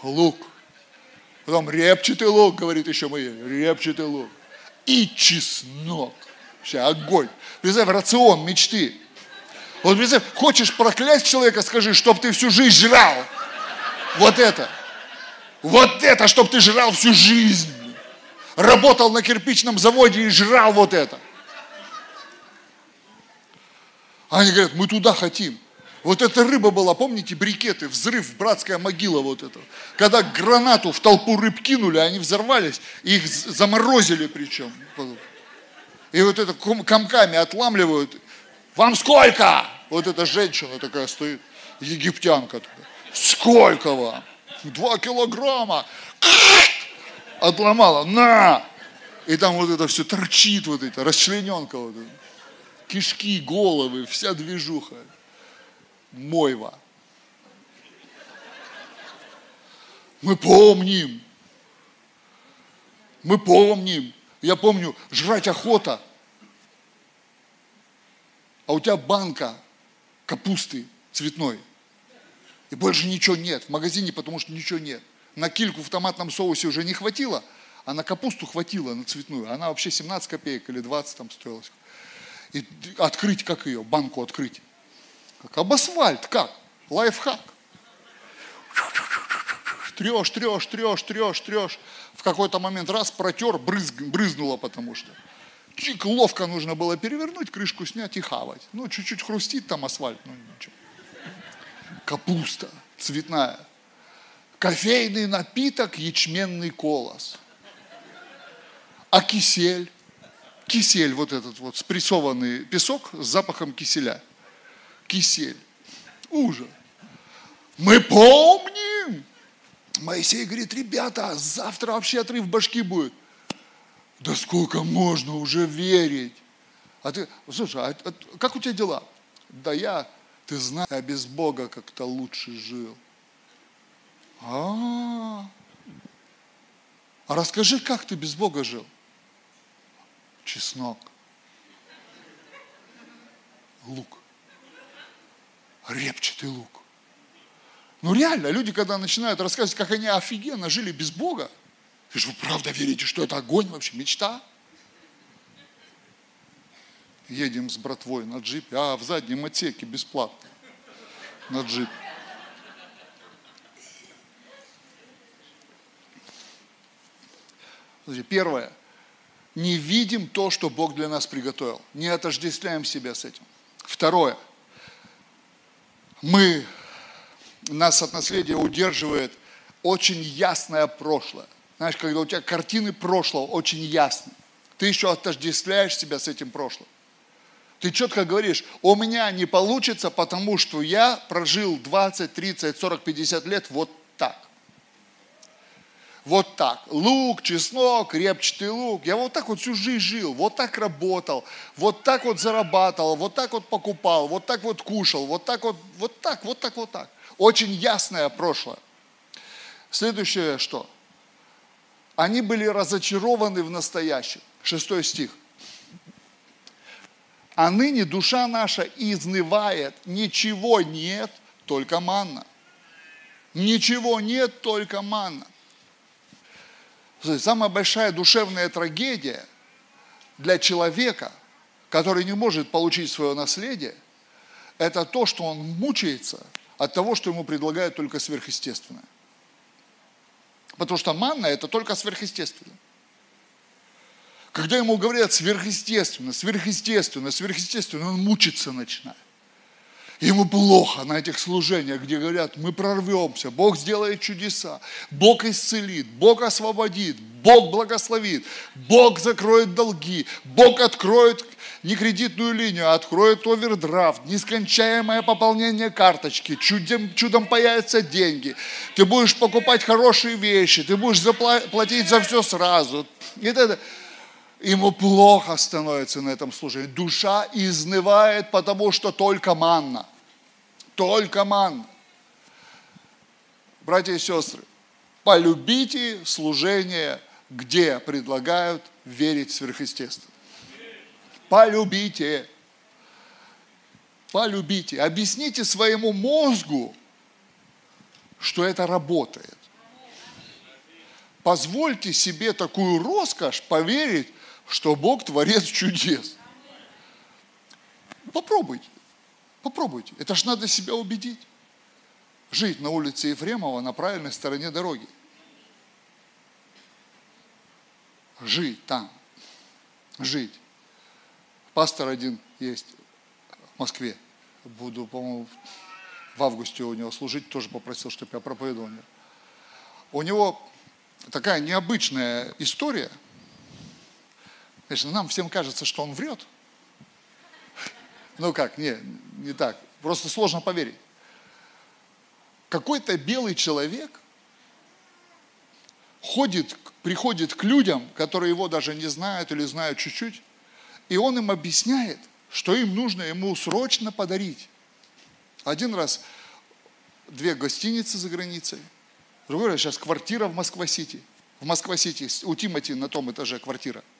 Лук. Потом репчатый лук, говорит еще мои, репчатый лук. И чеснок. Вообще огонь. Представь, рацион мечты. Вот представь, хочешь проклясть человека, скажи, чтоб ты всю жизнь жрал. Вот это. Вот это, чтоб ты жрал всю жизнь. Работал на кирпичном заводе и жрал вот это. Они говорят, мы туда хотим. Вот эта рыба была, помните, брикеты, взрыв, братская могила вот это. Когда гранату в толпу рыб кинули, они взорвались, их заморозили причем. И вот это комками отламливают. Вам сколько? Вот эта женщина такая стоит, египтянка такая. Сколько вам? Два килограмма. Отломала, на! И там вот это все торчит, вот это, расчлененка вот это. Кишки, головы, вся движуха. Мойва. Мы помним. Мы помним. Я помню, жрать охота. А у тебя банка капусты цветной. И больше ничего нет в магазине, потому что ничего нет. На кильку в томатном соусе уже не хватило, а на капусту хватило, на цветную. Она вообще 17 копеек или 20 там стоилась. И открыть, как ее, банку открыть? Как об асфальт, как? Лайфхак. Трешь, трешь, трешь, трешь, трешь. В какой-то момент раз протер, брызг, брызнуло потому что. Чик, ловко нужно было перевернуть, крышку снять и хавать. Ну, чуть-чуть хрустит там асфальт, ну ничего. Капуста цветная. Кофейный напиток, ячменный колос. А кисель? Кисель вот этот вот, спрессованный песок с запахом киселя – кисель. Ужас. Мы помним. Моисей говорит, ребята, завтра вообще отрыв башки будет. Да сколько можно уже верить? А ты, слушай, а, а, как у тебя дела? Да я, ты знаешь, я без Бога как-то лучше жил. А, а расскажи, как ты без Бога жил? Чеснок. Лук репчатый лук. Ну реально, люди, когда начинают рассказывать, как они офигенно жили без Бога, ты же вы правда верите, что это огонь вообще, мечта? Едем с братвой на джипе, а в заднем отсеке бесплатно на джип. Первое. Не видим то, что Бог для нас приготовил. Не отождествляем себя с этим. Второе мы, нас от наследия удерживает очень ясное прошлое. Знаешь, когда у тебя картины прошлого очень ясны, ты еще отождествляешь себя с этим прошлым. Ты четко говоришь, у меня не получится, потому что я прожил 20, 30, 40, 50 лет вот так вот так. Лук, чеснок, репчатый лук. Я вот так вот всю жизнь жил, вот так работал, вот так вот зарабатывал, вот так вот покупал, вот так вот кушал, вот так вот, вот так, вот так, вот так. Очень ясное прошлое. Следующее что? Они были разочарованы в настоящем. Шестой стих. А ныне душа наша изнывает, ничего нет, только манна. Ничего нет, только манна. Самая большая душевная трагедия для человека, который не может получить свое наследие, это то, что он мучается от того, что ему предлагают только сверхъестественное. Потому что манна – это только сверхъестественное. Когда ему говорят сверхъестественно, сверхъестественно, сверхъестественно, он мучиться начинает. Ему плохо на этих служениях, где говорят, мы прорвемся, Бог сделает чудеса, Бог исцелит, Бог освободит, Бог благословит, Бог закроет долги, Бог откроет не кредитную линию, а откроет овердрафт, нескончаемое пополнение карточки, чудом, чудом появятся деньги, ты будешь покупать хорошие вещи, ты будешь заплатить за все сразу. И это, ему плохо становится на этом служении. Душа изнывает, потому что только манна. Только манна. Братья и сестры, полюбите служение, где предлагают верить в. Полюбите. Полюбите. Объясните своему мозгу, что это работает. Позвольте себе такую роскошь поверить, что Бог творец чудес. Попробуйте, попробуйте. Это ж надо себя убедить. Жить на улице Ефремова на правильной стороне дороги. Жить там. Жить. Пастор один есть в Москве. Буду, по-моему, в августе у него служить. Тоже попросил, чтобы я проповедовал. У него такая необычная история – Конечно, нам всем кажется, что он врет. Ну как, не, не так. Просто сложно поверить. Какой-то белый человек ходит, приходит к людям, которые его даже не знают или знают чуть-чуть, и он им объясняет, что им нужно ему срочно подарить. Один раз две гостиницы за границей, другой раз сейчас квартира в Москва-Сити. В Москва-Сити у Тимати на том этаже квартира –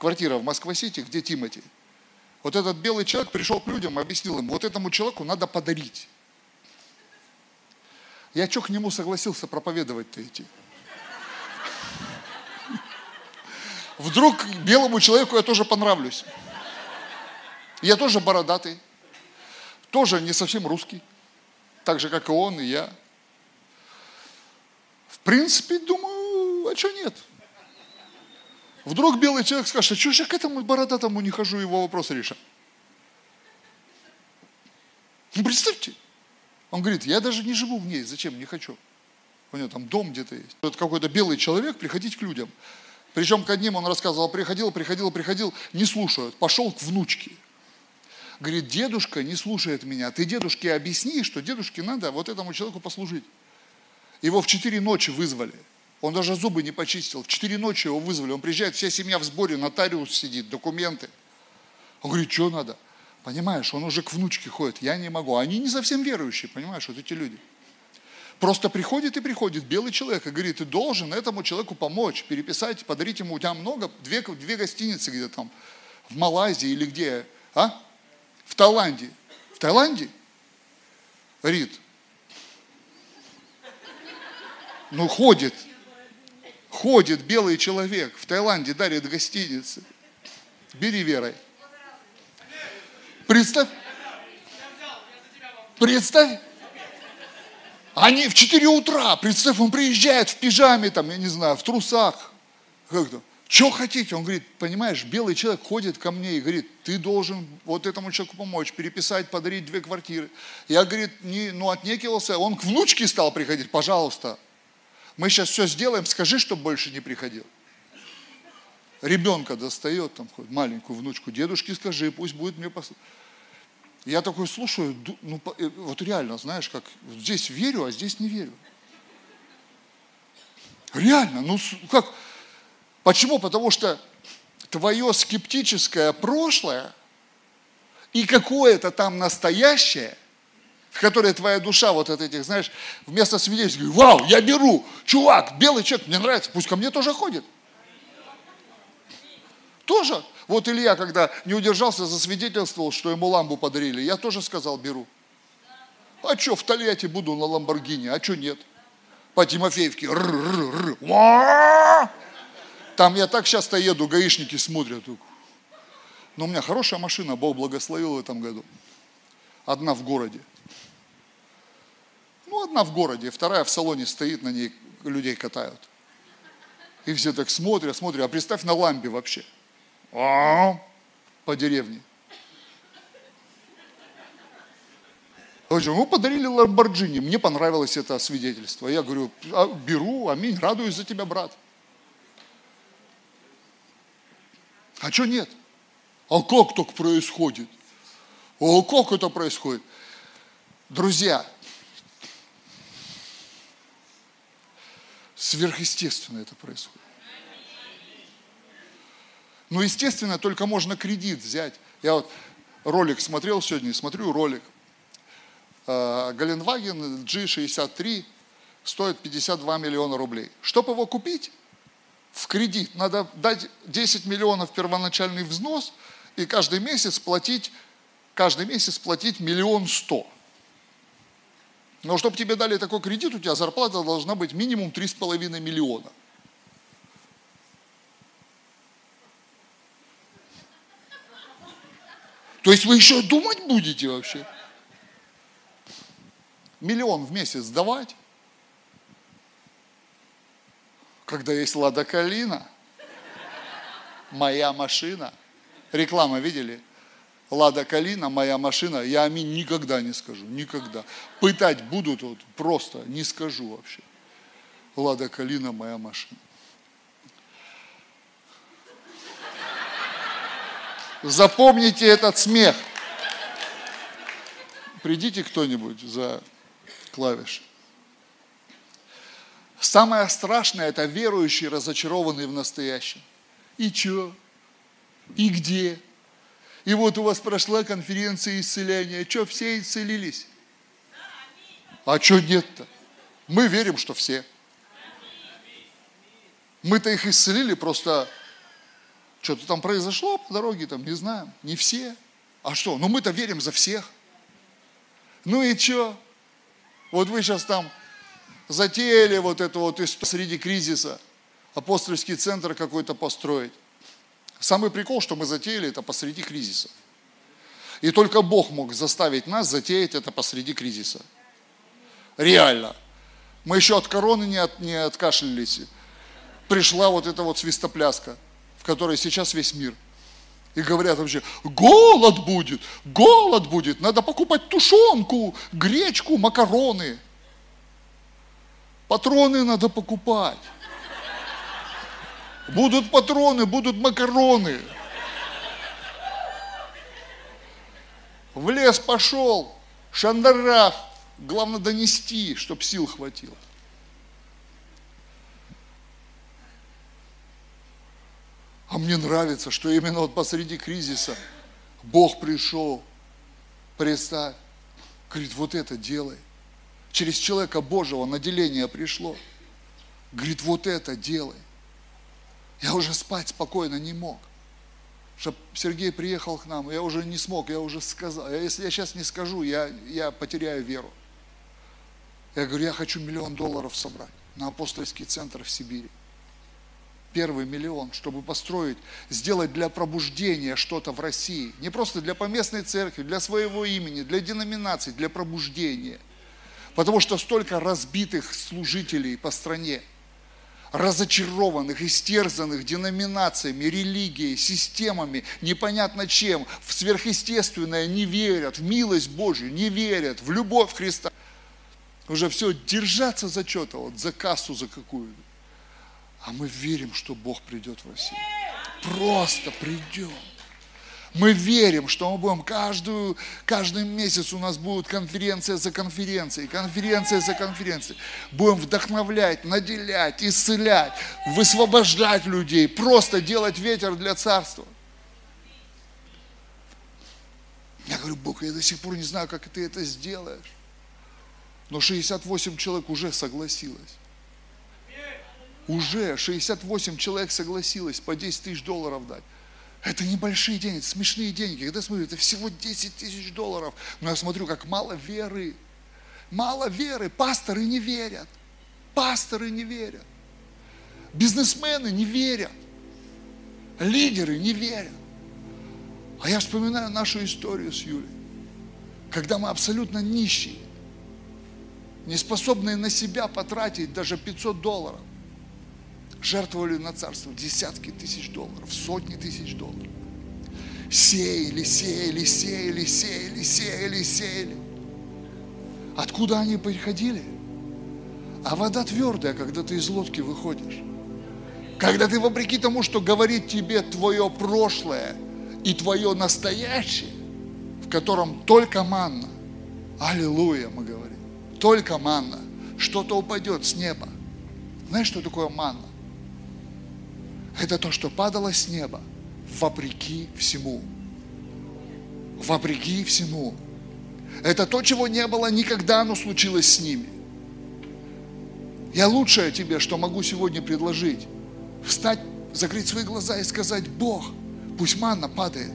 квартира в Москва-Сити, где Тимати. Вот этот белый человек пришел к людям, объяснил им, вот этому человеку надо подарить. Я что к нему согласился проповедовать-то идти? Вдруг белому человеку я тоже понравлюсь. Я тоже бородатый, тоже не совсем русский, так же, как и он, и я. В принципе, думаю, а что нет? Вдруг белый человек скажет, а что же я к этому бородатому не хожу, его вопросы решать? Ну, представьте. Он говорит, я даже не живу в ней, зачем, не хочу. У него там дом где-то есть. Это какой-то белый человек, приходить к людям. Причем к одним он рассказывал, приходил, приходил, приходил, не слушают. Пошел к внучке. Говорит, дедушка не слушает меня. Ты дедушке объясни, что дедушке надо вот этому человеку послужить. Его в четыре ночи вызвали. Он даже зубы не почистил. В 4 ночи его вызвали. Он приезжает, вся семья в сборе, нотариус сидит, документы. Он говорит, что надо? Понимаешь, он уже к внучке ходит. Я не могу. Они не совсем верующие, понимаешь, вот эти люди. Просто приходит и приходит белый человек и говорит, ты должен этому человеку помочь, переписать, подарить ему, у тебя много, две, две гостиницы где там, в Малайзии или где, а? В Таиланде. В Таиланде? Говорит, ну ходит, ходит белый человек в Таиланде, дарит гостиницы. Бери верой. Представь. Представь. Они в 4 утра, представь, он приезжает в пижаме, там, я не знаю, в трусах. Как-то. Что хотите? Он говорит, понимаешь, белый человек ходит ко мне и говорит, ты должен вот этому человеку помочь, переписать, подарить две квартиры. Я, говорит, не, ну отнекивался, он к внучке стал приходить, пожалуйста, мы сейчас все сделаем, скажи, чтобы больше не приходил. Ребенка достает, там, маленькую внучку, дедушке скажи, пусть будет мне послушать. Я такой слушаю, ну, э, вот реально, знаешь, как здесь верю, а здесь не верю. Реально, ну как? Почему? Потому что твое скептическое прошлое и какое-то там настоящее в которой твоя душа вот от этих, знаешь, вместо свидетельств, говорит, вау, я беру, чувак, белый человек, мне нравится, пусть ко мне тоже ходит. Тоже. Вот Илья, когда не удержался, засвидетельствовал, что ему ламбу подарили, я тоже сказал, беру. А что, в Тольятти буду на Ламборгини, а что нет? По Тимофеевке. Там я так часто еду, гаишники смотрят. Но у меня хорошая машина, Бог благословил в этом году. Одна в городе. Ну, одна в городе, вторая в салоне стоит, на ней людей катают. И все так смотрят, смотрят. А представь на лампе вообще. А, по деревне. Ну, подарили Ламборджини. Мне понравилось это свидетельство. Я говорю, «А, беру, аминь, радуюсь за тебя, брат. А что нет? А как так происходит? А как это происходит? Друзья, сверхъестественно это происходит. Ну, естественно, только можно кредит взять. Я вот ролик смотрел сегодня, смотрю ролик. Галенваген G63 стоит 52 миллиона рублей. Чтобы его купить в кредит, надо дать 10 миллионов первоначальный взнос и каждый месяц платить, каждый месяц платить миллион сто. Но чтобы тебе дали такой кредит, у тебя зарплата должна быть минимум 3,5 миллиона. То есть вы еще думать будете вообще? Миллион в месяц давать? Когда есть Лада Калина, моя машина. Реклама видели? Лада Калина, моя машина, я аминь никогда не скажу, никогда. Пытать будут, вот, просто не скажу вообще. Лада Калина, моя машина. Запомните этот смех. Придите кто-нибудь за клавиши. Самое страшное – это верующие, разочарованные в настоящем. И чё? И где? И вот у вас прошла конференция исцеления. Что, все исцелились? А что нет-то? Мы верим, что все. Мы-то их исцелили, просто что-то там произошло по дороге, там, не знаем, не все. А что? Ну мы-то верим за всех. Ну и что? Вот вы сейчас там затеяли вот это вот среди кризиса апостольский центр какой-то построить. Самый прикол, что мы затеяли это посреди кризиса. И только Бог мог заставить нас затеять это посреди кризиса. Реально. Мы еще от короны не, от, не откашлялись. Пришла вот эта вот свистопляска – в которой сейчас весь мир. И говорят вообще, голод будет, голод будет, надо покупать тушенку, гречку, макароны. Патроны надо покупать. Будут патроны, будут макароны. В лес пошел, шандарах, главное донести, чтобы сил хватило. А мне нравится, что именно вот посреди кризиса Бог пришел. Представь. Говорит, вот это делай. Через человека Божьего наделение пришло. Говорит, вот это делай. Я уже спать спокойно не мог. Чтобы Сергей приехал к нам, я уже не смог, я уже сказал. Если я сейчас не скажу, я, я потеряю веру. Я говорю, я хочу миллион долларов собрать на апостольский центр в Сибири первый миллион, чтобы построить, сделать для пробуждения что-то в России. Не просто для поместной церкви, для своего имени, для деноминаций, для пробуждения. Потому что столько разбитых служителей по стране, разочарованных, истерзанных деноминациями, религией, системами, непонятно чем, в сверхъестественное не верят, в милость Божью не верят, в любовь Христа. Уже все, держаться за что-то, вот за кассу за какую-то. А мы верим, что Бог придет в Россию. Просто придет. Мы верим, что мы будем каждую, каждый месяц у нас будет конференция за конференцией, конференция за конференцией. Будем вдохновлять, наделять, исцелять, высвобождать людей, просто делать ветер для царства. Я говорю, Бог, я до сих пор не знаю, как ты это сделаешь. Но 68 человек уже согласилось. Уже 68 человек согласилось по 10 тысяч долларов дать. Это небольшие деньги, это смешные деньги. Когда смотрю, это всего 10 тысяч долларов. Но я смотрю, как мало веры. Мало веры. Пасторы не верят. Пасторы не верят. Бизнесмены не верят. Лидеры не верят. А я вспоминаю нашу историю с Юлей. Когда мы абсолютно нищие, не способные на себя потратить даже 500 долларов, жертвовали на царство десятки тысяч долларов, сотни тысяч долларов. Сеяли, сеяли, сеяли, сеяли, сеяли, сеяли. Откуда они приходили? А вода твердая, когда ты из лодки выходишь. Когда ты вопреки тому, что говорит тебе твое прошлое и твое настоящее, в котором только манна, аллилуйя, мы говорим, только манна, что-то упадет с неба. Знаешь, что такое манна? Это то, что падало с неба, вопреки всему. Вопреки всему. Это то, чего не было никогда, но случилось с ними. Я лучшее тебе, что могу сегодня предложить, встать, закрыть свои глаза и сказать, Бог, пусть манна падает.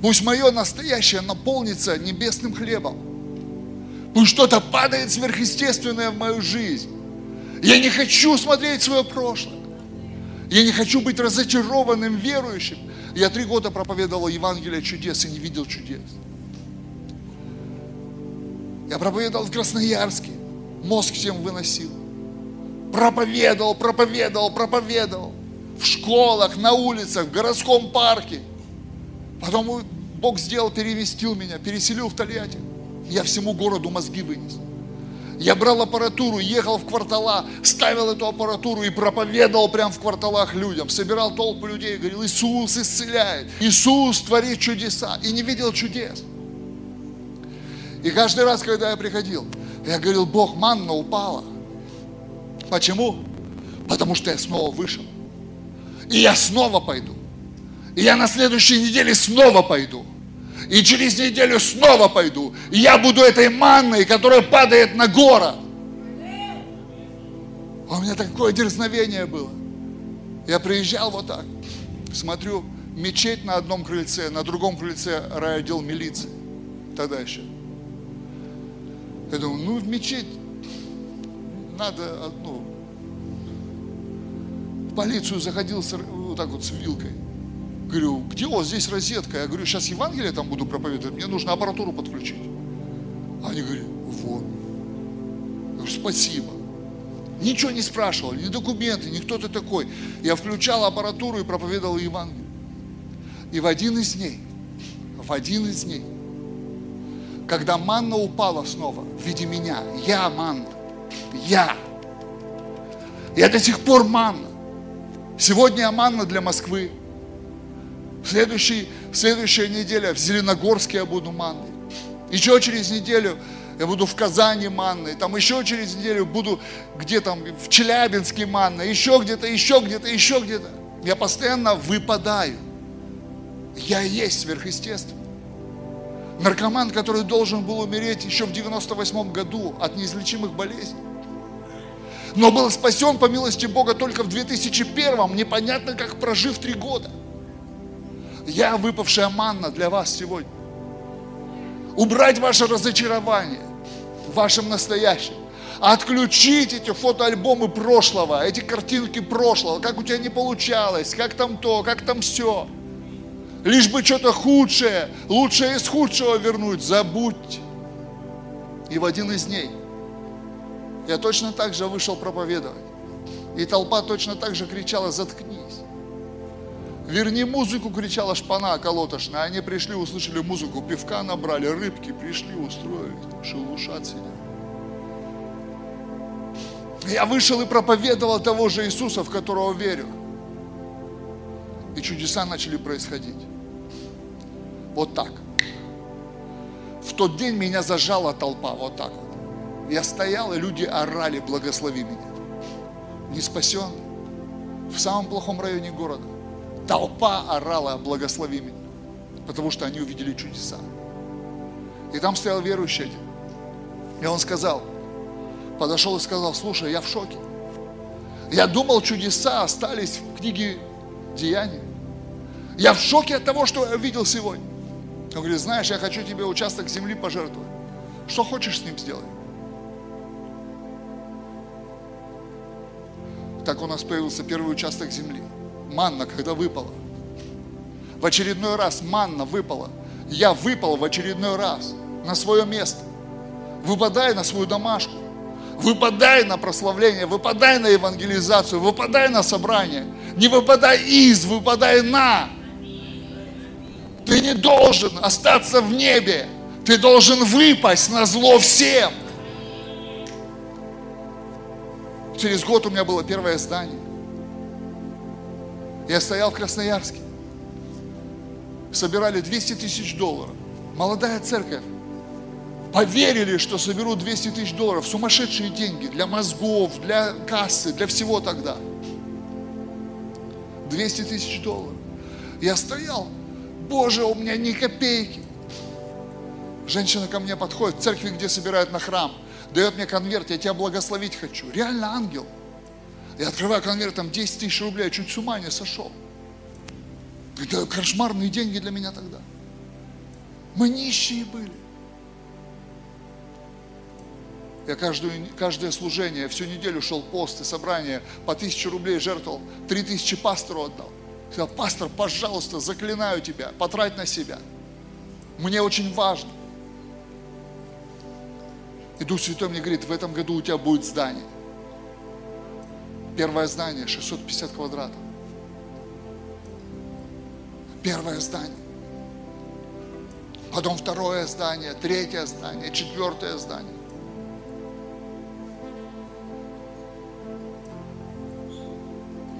Пусть мое настоящее наполнится небесным хлебом. Пусть что-то падает сверхъестественное в мою жизнь. Я не хочу смотреть свое прошлое. Я не хочу быть разочарованным верующим. Я три года проповедовал Евангелие чудес и не видел чудес. Я проповедовал в Красноярске, мозг всем выносил. Проповедовал, проповедовал, проповедовал. В школах, на улицах, в городском парке. Потом Бог сделал, переместил меня, переселил в Тольятти. Я всему городу мозги вынес. Я брал аппаратуру, ехал в квартала, ставил эту аппаратуру и проповедовал прямо в кварталах людям. Собирал толпу людей и говорил, Иисус исцеляет, Иисус творит чудеса. И не видел чудес. И каждый раз, когда я приходил, я говорил, Бог, манна упала. Почему? Потому что я снова вышел. И я снова пойду. И я на следующей неделе снова пойду. И через неделю снова пойду. И я буду этой манной, которая падает на город. У меня такое дерзновение было. Я приезжал вот так, смотрю, мечеть на одном крыльце, на другом крыльце райотдел милиции. Тогда еще. Я думаю, ну мечеть надо, ну, в полицию заходил вот так вот с вилкой. Говорю, где вот здесь розетка? Я говорю, сейчас Евангелие там буду проповедовать, мне нужно аппаратуру подключить. Они говорят, вот. Я говорю, спасибо. Ничего не спрашивал, ни документы, ни кто ты такой. Я включал аппаратуру и проповедовал Евангелие. И в один из дней, в один из дней, когда манна упала снова в виде меня, я манна, я. Я до сих пор манна. Сегодня я манна для Москвы. Следующий, следующая неделя в Зеленогорске я буду манной. Еще через неделю я буду в Казани манной, там еще через неделю буду где там, в Челябинске манной, еще где-то, еще где-то, еще где-то. Я постоянно выпадаю. Я и есть сверхъестественно наркоман, который должен был умереть еще в 98 году от неизлечимых болезней. Но был спасен по милости Бога только в 2001, непонятно как прожив три года. Я выпавшая манна для вас сегодня. Убрать ваше разочарование в вашем настоящем. Отключить эти фотоальбомы прошлого, эти картинки прошлого, как у тебя не получалось, как там то, как там все лишь бы что-то худшее, лучшее из худшего вернуть, забудь. И в один из дней я точно так же вышел проповедовать. И толпа точно так же кричала, заткнись. Верни музыку, кричала шпана колотошная. Они пришли, услышали музыку, пивка набрали, рыбки пришли, устроились, шелушат сидят. Я вышел и проповедовал того же Иисуса, в которого верю. И чудеса начали происходить. Вот так. В тот день меня зажала толпа, вот так вот. Я стоял, и люди орали, благослови меня. Не спасен. В самом плохом районе города. Толпа орала, благослови меня. Потому что они увидели чудеса. И там стоял верующий один. И он сказал, подошел и сказал, слушай, я в шоке. Я думал, чудеса остались в книге Деяний. Я в шоке от того, что я видел сегодня. Он говорит, знаешь, я хочу тебе участок земли пожертвовать. Что хочешь с ним сделать? Так у нас появился первый участок земли. Манна, когда выпала. В очередной раз манна выпала. Я выпал в очередной раз на свое место. Выпадай на свою домашку. Выпадай на прославление, выпадай на евангелизацию, выпадай на собрание. Не выпадай из, выпадай на. Ты не должен остаться в небе. Ты должен выпасть на зло всем. Через год у меня было первое здание. Я стоял в Красноярске. Собирали 200 тысяч долларов. Молодая церковь. Поверили, что соберут 200 тысяч долларов. Сумасшедшие деньги для мозгов, для кассы, для всего тогда. 200 тысяч долларов. Я стоял. Боже, у меня ни копейки. Женщина ко мне подходит в церкви, где собирают на храм дает мне конверт, я тебя благословить хочу. Реально ангел. Я открываю конверт, там 10 тысяч рублей, чуть с ума не сошел. Это кошмарные деньги для меня тогда. Мы нищие были. Я каждую, каждое служение, всю неделю шел пост и собрание, по тысяче рублей жертвовал, три тысячи пастору отдал. Сказал, пастор, пожалуйста, заклинаю тебя, потрать на себя. Мне очень важно. И Дух Святой мне говорит, в этом году у тебя будет здание. Первое здание, 650 квадратов. Первое здание. Потом второе здание, третье здание, четвертое здание.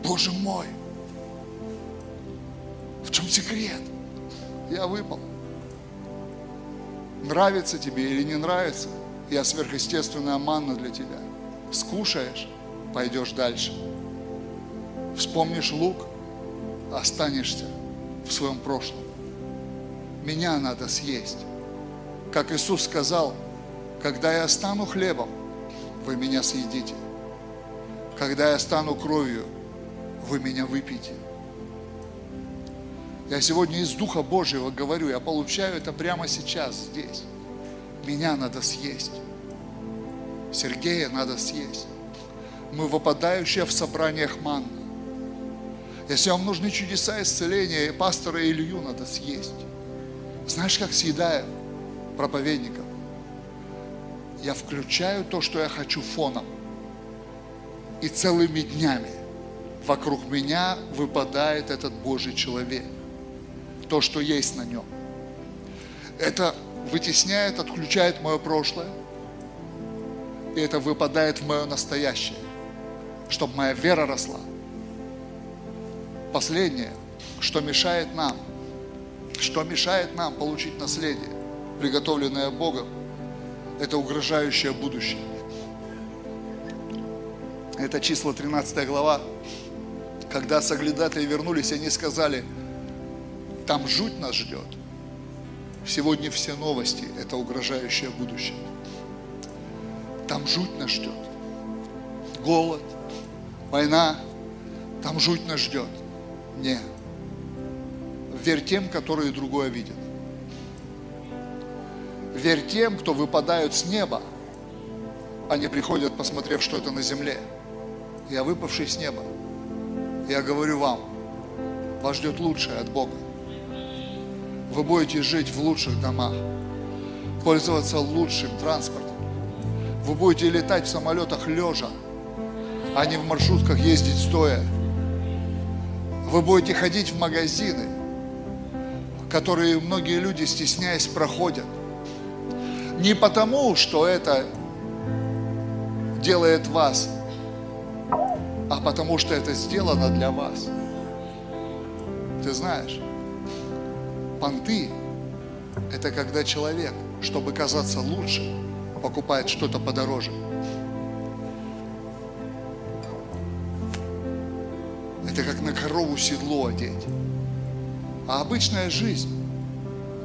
Боже мой, в чем секрет? Я выпал. Нравится тебе или не нравится, я сверхъестественная манна для тебя. Скушаешь, пойдешь дальше. Вспомнишь лук, останешься в своем прошлом. Меня надо съесть. Как Иисус сказал, когда я стану хлебом, вы меня съедите. Когда я стану кровью, вы меня выпьете. Я сегодня из Духа Божьего говорю, я получаю это прямо сейчас, здесь. Меня надо съесть. Сергея надо съесть. Мы выпадающие в собраниях манны. Если вам нужны чудеса исцеления, пастора Илью надо съесть. Знаешь, как съедаю проповедников? Я включаю то, что я хочу фоном. И целыми днями вокруг меня выпадает этот Божий человек. То, что есть на нем. Это вытесняет, отключает мое прошлое, и это выпадает в мое настоящее, чтобы моя вера росла. Последнее, что мешает нам, что мешает нам получить наследие, приготовленное Богом, это угрожающее будущее. Это число 13 глава. Когда соглядатые вернулись, они сказали, там жуть нас ждет. Сегодня все новости – это угрожающее будущее. Там жуть нас ждет. Голод, война, там жуть нас ждет. Не. Верь тем, которые другое видят. Верь тем, кто выпадают с неба, они приходят, посмотрев, что это на земле. Я выпавший с неба. Я говорю вам, вас ждет лучшее от Бога вы будете жить в лучших домах, пользоваться лучшим транспортом. Вы будете летать в самолетах лежа, а не в маршрутках ездить стоя. Вы будете ходить в магазины, которые многие люди, стесняясь, проходят. Не потому, что это делает вас, а потому что это сделано для вас. Ты знаешь, Понты – это когда человек, чтобы казаться лучше, покупает что-то подороже. Это как на корову седло одеть. А обычная жизнь,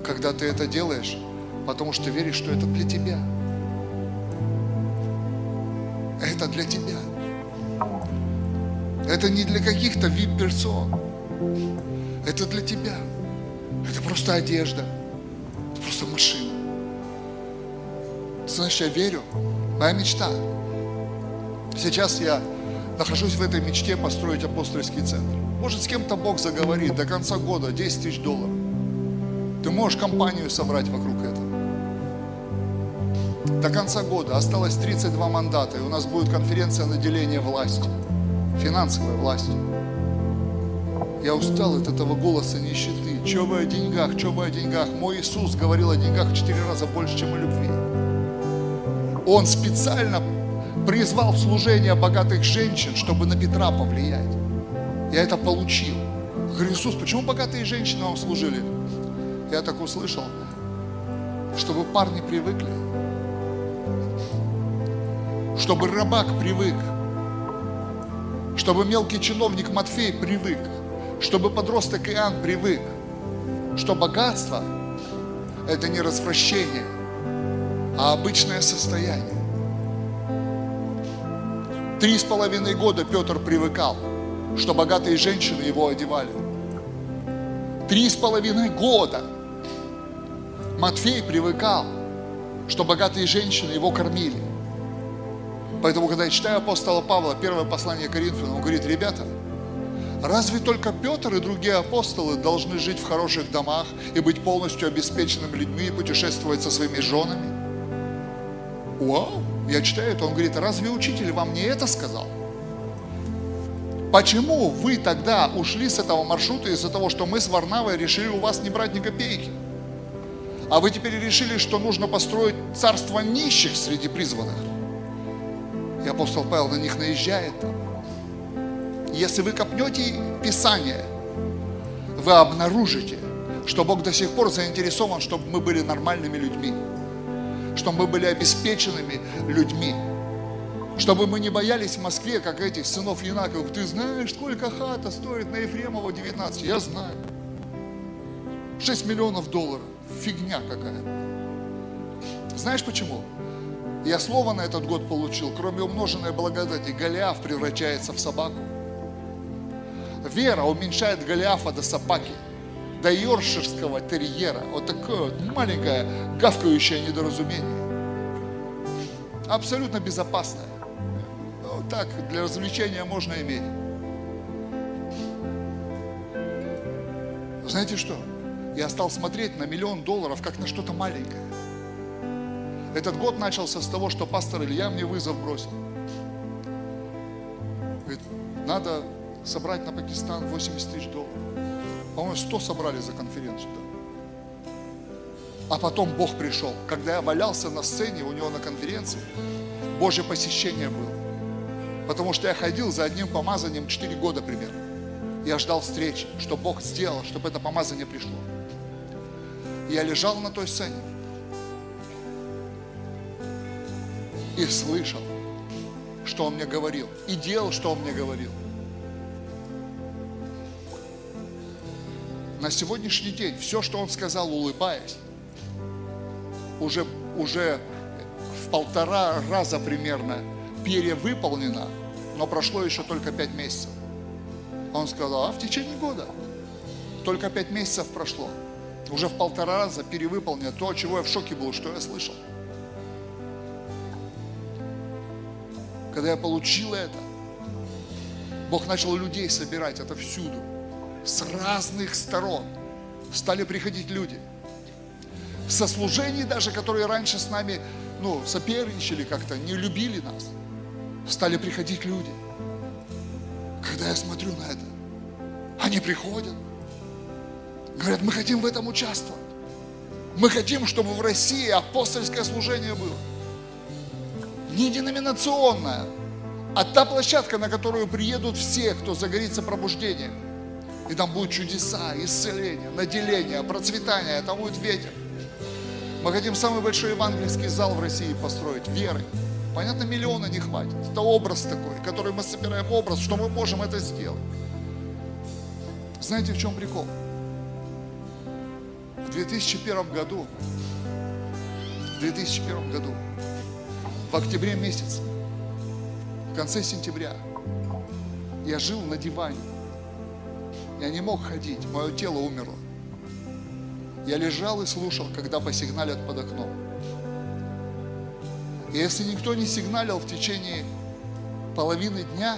когда ты это делаешь, потому что веришь, что это для тебя. Это для тебя. Это не для каких-то вип-персон. Это для тебя. Это просто одежда. Это просто машина. Ты знаешь, я верю. Моя мечта. Сейчас я нахожусь в этой мечте построить апостольский центр. Может, с кем-то Бог заговорит до конца года 10 тысяч долларов. Ты можешь компанию собрать вокруг этого. До конца года осталось 32 мандата, и у нас будет конференция наделения властью, финансовой властью. Я устал от этого голоса нищеты. Че вы о деньгах, че вы о деньгах? Мой Иисус говорил о деньгах в четыре раза больше, чем о любви. Он специально призвал в служение богатых женщин, чтобы на Петра повлиять. Я это получил. Говорю, Иисус, почему богатые женщины вам служили? Я так услышал, чтобы парни привыкли, чтобы рыбак привык, чтобы мелкий чиновник Матфей привык, чтобы подросток Иоанн привык, что богатство – это не развращение, а обычное состояние. Три с половиной года Петр привыкал, что богатые женщины его одевали. Три с половиной года Матфей привыкал, что богатые женщины его кормили. Поэтому, когда я читаю апостола Павла, первое послание Коринфянам, он говорит, ребята, разве только Петр и другие апостолы должны жить в хороших домах и быть полностью обеспеченными людьми и путешествовать со своими женами? Вау! Я читаю это, он говорит, разве учитель вам не это сказал? Почему вы тогда ушли с этого маршрута из-за того, что мы с Варнавой решили у вас не брать ни копейки? А вы теперь решили, что нужно построить царство нищих среди призванных? И апостол Павел на них наезжает. Если вы копнете Писание, вы обнаружите, что Бог до сих пор заинтересован, чтобы мы были нормальными людьми чтобы мы были обеспеченными людьми. Чтобы мы не боялись в Москве, как этих сынов Янаковых. Ты знаешь, сколько хата стоит на Ефремова 19? Я знаю. 6 миллионов долларов. Фигня какая. Знаешь почему? Я слово на этот год получил, кроме умноженной благодати, Голиаф превращается в собаку. Вера уменьшает Голиафа до собаки до йорширского терьера. Вот такое вот маленькое гавкающее недоразумение. Абсолютно безопасное. Вот так, для развлечения можно иметь. Знаете что? Я стал смотреть на миллион долларов, как на что-то маленькое. Этот год начался с того, что пастор Илья мне вызов бросил. Говорит, надо собрать на Пакистан 80 тысяч долларов. По-моему, 100 собрали за конференцию. Да. А потом Бог пришел. Когда я валялся на сцене у него на конференции, Божье посещение было. Потому что я ходил за одним помазанием 4 года примерно. Я ждал встречи, что Бог сделал, чтобы это помазание пришло. Я лежал на той сцене и слышал, что Он мне говорил, и делал, что Он мне говорил. На сегодняшний день все, что он сказал, улыбаясь, уже, уже в полтора раза примерно перевыполнено, но прошло еще только пять месяцев. Он сказал, а в течение года только пять месяцев прошло. Уже в полтора раза перевыполнено то, чего я в шоке был, что я слышал. Когда я получил это, Бог начал людей собирать, это всюду с разных сторон стали приходить люди. Со служений даже, которые раньше с нами ну, соперничали как-то, не любили нас, стали приходить люди. Когда я смотрю на это, они приходят, говорят, мы хотим в этом участвовать. Мы хотим, чтобы в России апостольское служение было. Не деноминационное, а та площадка, на которую приедут все, кто загорится пробуждением. И там будут чудеса, исцеления, наделения, процветания, там будет ветер. Мы хотим самый большой евангельский зал в России построить, веры. Понятно, миллиона не хватит. Это образ такой, который мы собираем образ, что мы можем это сделать. Знаете, в чем прикол? В 2001 году, в 2001 году, в октябре месяце, в конце сентября. Я жил на диване. Я не мог ходить, мое тело умерло. Я лежал и слушал, когда посигналят под окном. И если никто не сигналил в течение половины дня,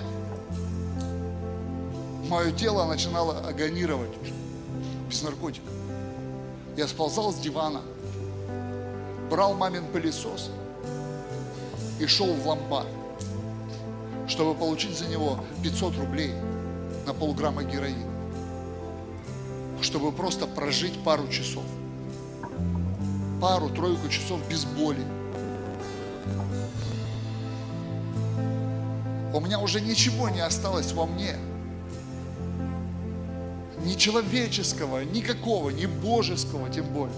мое тело начинало агонировать без наркотиков. Я сползал с дивана, брал мамин пылесос и шел в ломбард, чтобы получить за него 500 рублей на полграмма героина, чтобы просто прожить пару часов, пару-тройку часов без боли. У меня уже ничего не осталось во мне – ни человеческого, никакого, ни божеского, тем более.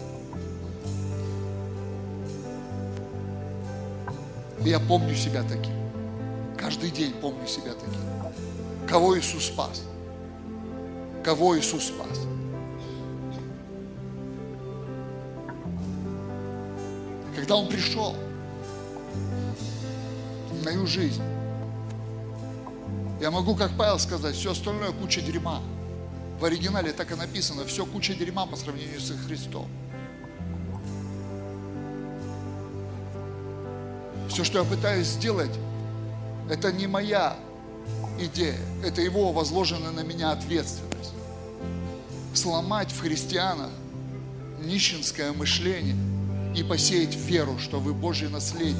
я помню себя таким. Каждый день помню себя таким. Кого Иисус спас? Кого Иисус спас? Когда Он пришел в мою жизнь, я могу, как Павел сказать, все остальное куча дерьма. В оригинале так и написано, все куча дерьма по сравнению с Христом. Все, что я пытаюсь сделать, это не моя идея, это Его возложенная на меня ответственность. Сломать в христианах нищенское мышление и посеять веру, что вы Божье наследие.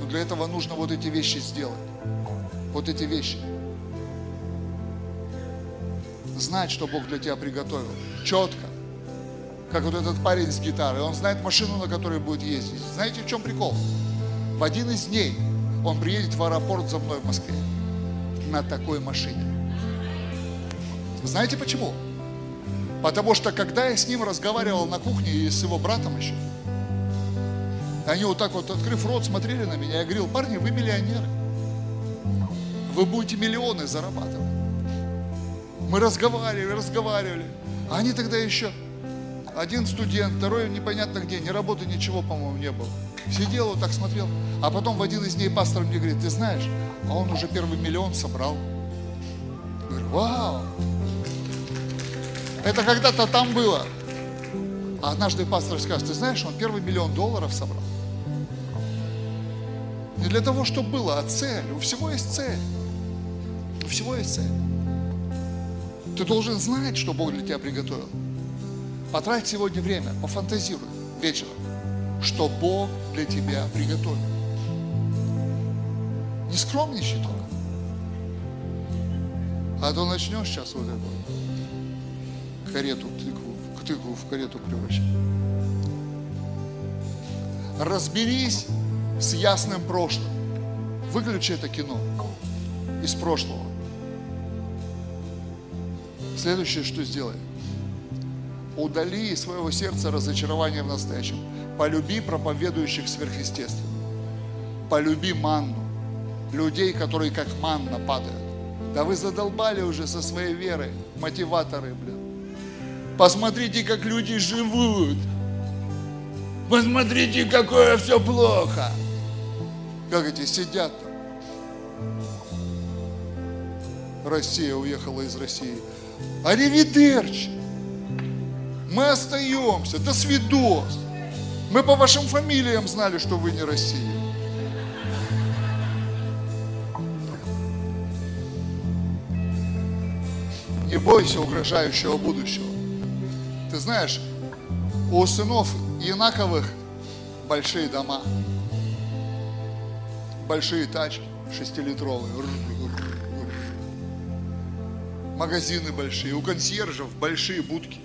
Но для этого нужно вот эти вещи сделать. Вот эти вещи – знать, что Бог для тебя приготовил. Четко. Как вот этот парень с гитарой. Он знает машину, на которой будет ездить. Знаете, в чем прикол? В один из дней он приедет в аэропорт за мной в Москве. На такой машине. Знаете почему? Потому что когда я с ним разговаривал на кухне и с его братом еще, они вот так вот, открыв рот, смотрели на меня. Я говорил, парни, вы миллионеры. Вы будете миллионы зарабатывать. Мы разговаривали, разговаривали. А они тогда еще, один студент, второй непонятно где, ни работы, ничего, по-моему, не было. Сидел вот так смотрел. А потом в один из дней пастор мне говорит, ты знаешь, а он уже первый миллион собрал. Я говорю, вау! Это когда-то там было. А однажды пастор скажет, ты знаешь, он первый миллион долларов собрал. Не для того, чтобы было, а цель. У всего есть цель. У всего есть цель. Ты должен знать, что Бог для тебя приготовил. Потрать сегодня время, пофантазируй вечером, что Бог для тебя приготовил. Не скромничай только. А то начнешь сейчас вот эту карету, тыкву, тыкву в карету превращать. Разберись с ясным прошлым. Выключи это кино из прошлого. Следующее, что сделай. Удали из своего сердца разочарование в настоящем. Полюби проповедующих сверхъестественно. Полюби манну. Людей, которые как манна падают. Да вы задолбали уже со своей верой, мотиваторы, блин. Посмотрите, как люди живут. Посмотрите, какое все плохо. Как эти сидят там. Россия уехала из России. Аривидерчи. Мы остаемся. До свидос. Мы по вашим фамилиям знали, что вы не Россия. Не бойся угрожающего будущего. Ты знаешь, у сынов Янаковых большие дома, большие тачки, шестилитровые магазины большие, у консьержев большие будки.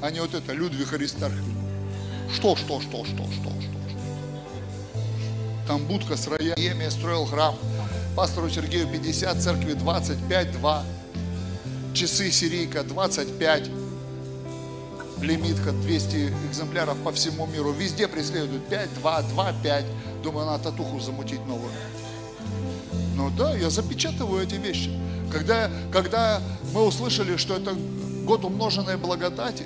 А не вот это, Людвиг Аристархович. Что, что, что, что, что, что, что. Там будка с роями, строил храм. Пастору Сергею 50, церкви 25, 2. Часы серийка 25. Лимитка 200 экземпляров по всему миру. Везде преследуют 5, 2, 2, 5. Думаю, надо татуху замутить новую. Ну да, я запечатываю эти вещи. Когда, когда мы услышали, что это год умноженной благодати,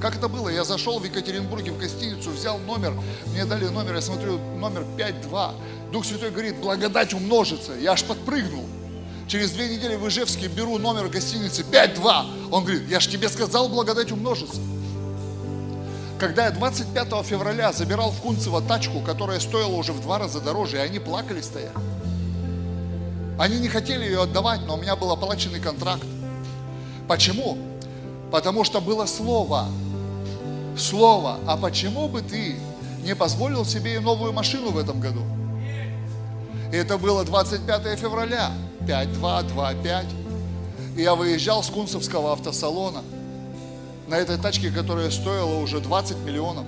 Как это было? Я зашел в Екатеринбурге в гостиницу, взял номер, мне дали номер, я смотрю, номер 5-2. Дух Святой говорит, благодать умножится. Я аж подпрыгнул. Через две недели в Ижевске беру номер гостиницы 5-2. Он говорит, я же тебе сказал, благодать умножится. Когда я 25 февраля забирал в Кунцево тачку, которая стоила уже в два раза дороже, и они плакали стояли. Они не хотели ее отдавать, но у меня был оплаченный контракт. Почему? Потому что было слово. Слово. А почему бы ты не позволил себе и новую машину в этом году? И это было 25 февраля, 5-2-2-5. И я выезжал с Кунцевского автосалона на этой тачке, которая стоила уже 20 миллионов.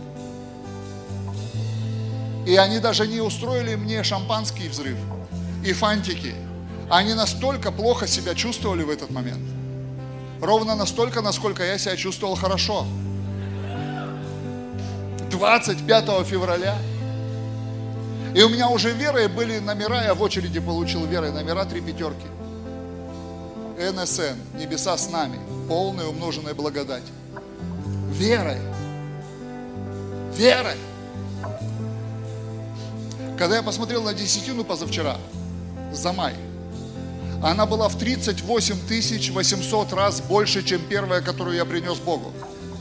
И они даже не устроили мне шампанский взрыв и фантики. Они настолько плохо себя чувствовали в этот момент. Ровно настолько, насколько я себя чувствовал хорошо. 25 февраля. И у меня уже верой были номера, я в очереди получил верой номера три пятерки. НСН, небеса с нами, полная умноженная благодать. Верой. Верой. Когда я посмотрел на десятину позавчера, за май, она была в 38 800 раз больше, чем первая, которую я принес Богу.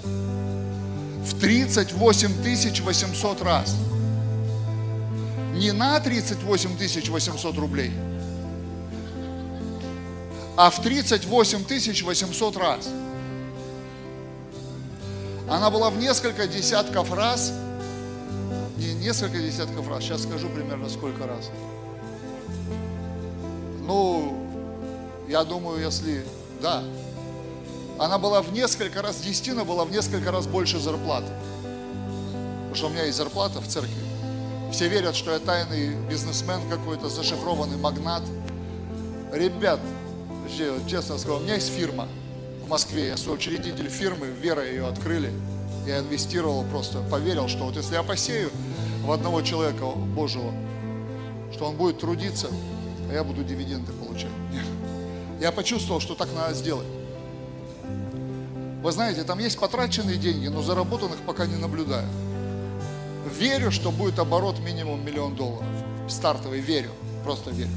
В 38 800 раз. Не на 38 800 рублей, а в 38 800 раз. Она была в несколько десятков раз, не несколько десятков раз, сейчас скажу примерно сколько раз. Ну, я думаю, если, да, она была в несколько раз, десятина была в несколько раз больше зарплаты. Потому что у меня есть зарплата в церкви. Все верят, что я тайный бизнесмен какой-то, зашифрованный магнат. Ребят, честно скажу, у меня есть фирма в Москве, я соучредитель фирмы, Вера ее открыли. Я инвестировал просто, поверил, что вот если я посею в одного человека Божьего, что он будет трудиться, а я буду дивиденды получать. Я почувствовал, что так надо сделать. Вы знаете, там есть потраченные деньги, но заработанных пока не наблюдаю. Верю, что будет оборот минимум миллион долларов. Стартовый, верю, просто верю.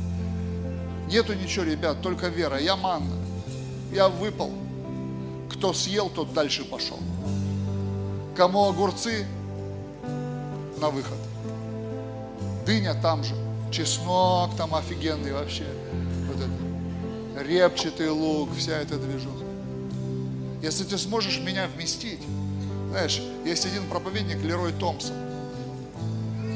Нету ничего, ребят, только вера. Я манна. Я выпал. Кто съел, тот дальше пошел. Кому огурцы, на выход. Дыня там же. Чеснок там офигенный вообще репчатый лук, вся эта движуха. Если ты сможешь меня вместить, знаешь, есть один проповедник Лерой Томпсон.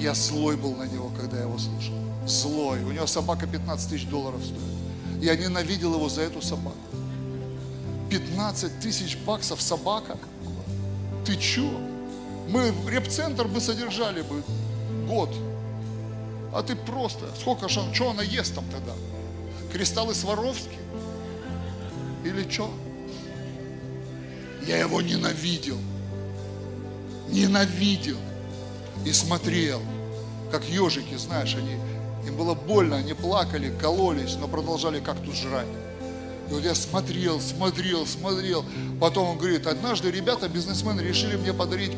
Я злой был на него, когда я его слушал. Злой. У него собака 15 тысяч долларов стоит. Я ненавидел его за эту собаку. 15 тысяч баксов собака? Ты чё? Мы репцентр бы содержали бы год. А ты просто, сколько же, что она ест там тогда? Кристаллы Сваровски? Или что? Я его ненавидел. Ненавидел. И смотрел, как ежики, знаешь, они, им было больно, они плакали, кололись, но продолжали как-то жрать. И вот я смотрел, смотрел, смотрел. Потом он говорит, однажды ребята, бизнесмены, решили мне подарить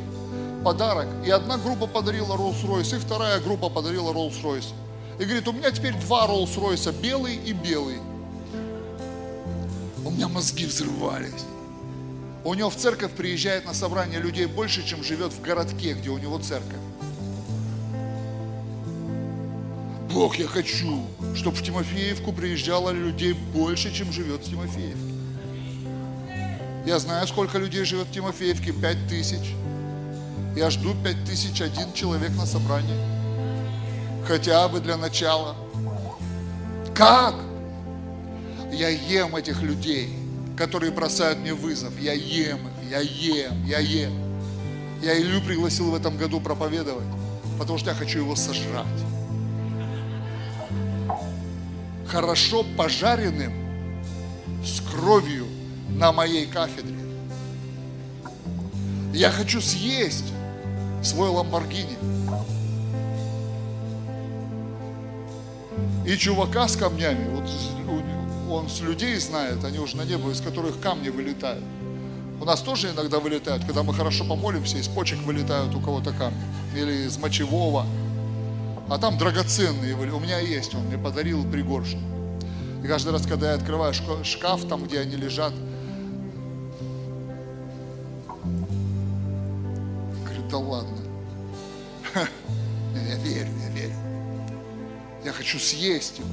подарок. И одна группа подарила Rolls-Royce, и вторая группа подарила Rolls-Royce. И говорит, у меня теперь два Роллс-Ройса, белый и белый. У меня мозги взрывались. У него в церковь приезжает на собрание людей больше, чем живет в городке, где у него церковь. Бог, я хочу, чтобы в Тимофеевку приезжало людей больше, чем живет в Тимофеевке. Я знаю, сколько людей живет в Тимофеевке, пять тысяч. Я жду пять тысяч один человек на собрание хотя бы для начала. Как? Я ем этих людей, которые бросают мне вызов. Я ем их, я ем, я ем. Я Илью пригласил в этом году проповедовать, потому что я хочу его сожрать. Хорошо пожаренным с кровью на моей кафедре. Я хочу съесть свой Ламборгини. И чувака с камнями, вот он с людей знает, они уже на небо, из которых камни вылетают. У нас тоже иногда вылетают, когда мы хорошо помолимся, из почек вылетают у кого-то камни. Или из мочевого. А там драгоценные. У меня есть, он мне подарил пригоршню. И каждый раз, когда я открываю шкаф, там, где они лежат, говорю, да ладно. Я верю, я верю. Я хочу съесть его.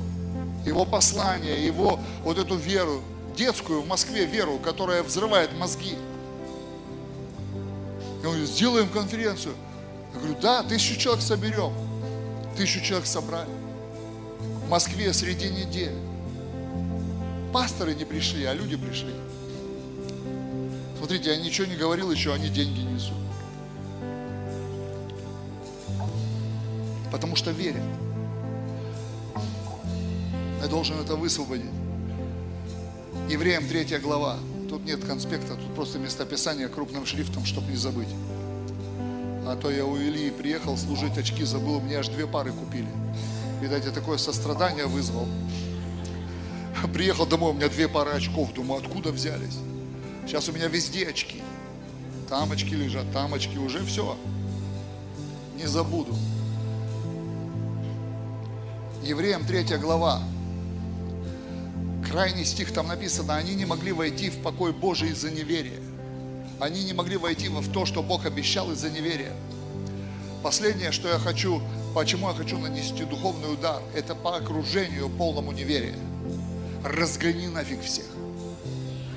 Его послание, его вот эту веру, детскую в Москве веру, которая взрывает мозги. Я говорю, сделаем конференцию. Я говорю, да, тысячу человек соберем. Тысячу человек собрали. В Москве среди недели. Пасторы не пришли, а люди пришли. Смотрите, я ничего не говорил еще, они деньги несут. Потому что верят. Я должен это высвободить. Евреям 3 глава. Тут нет конспекта, тут просто местописание крупным шрифтом, чтобы не забыть. А то я у Ильи приехал служить, очки забыл, мне аж две пары купили. Видать, я такое сострадание вызвал. Приехал домой, у меня две пары очков. Думаю, откуда взялись? Сейчас у меня везде очки. Там очки лежат, там очки, уже все. Не забуду. Евреям 3 глава. Крайний стих там написано, они не могли войти в покой Божий из-за неверия. Они не могли войти в то, что Бог обещал из-за неверия. Последнее, что я хочу, почему я хочу нанести духовный удар, это по окружению полному неверия разгони нафиг всех.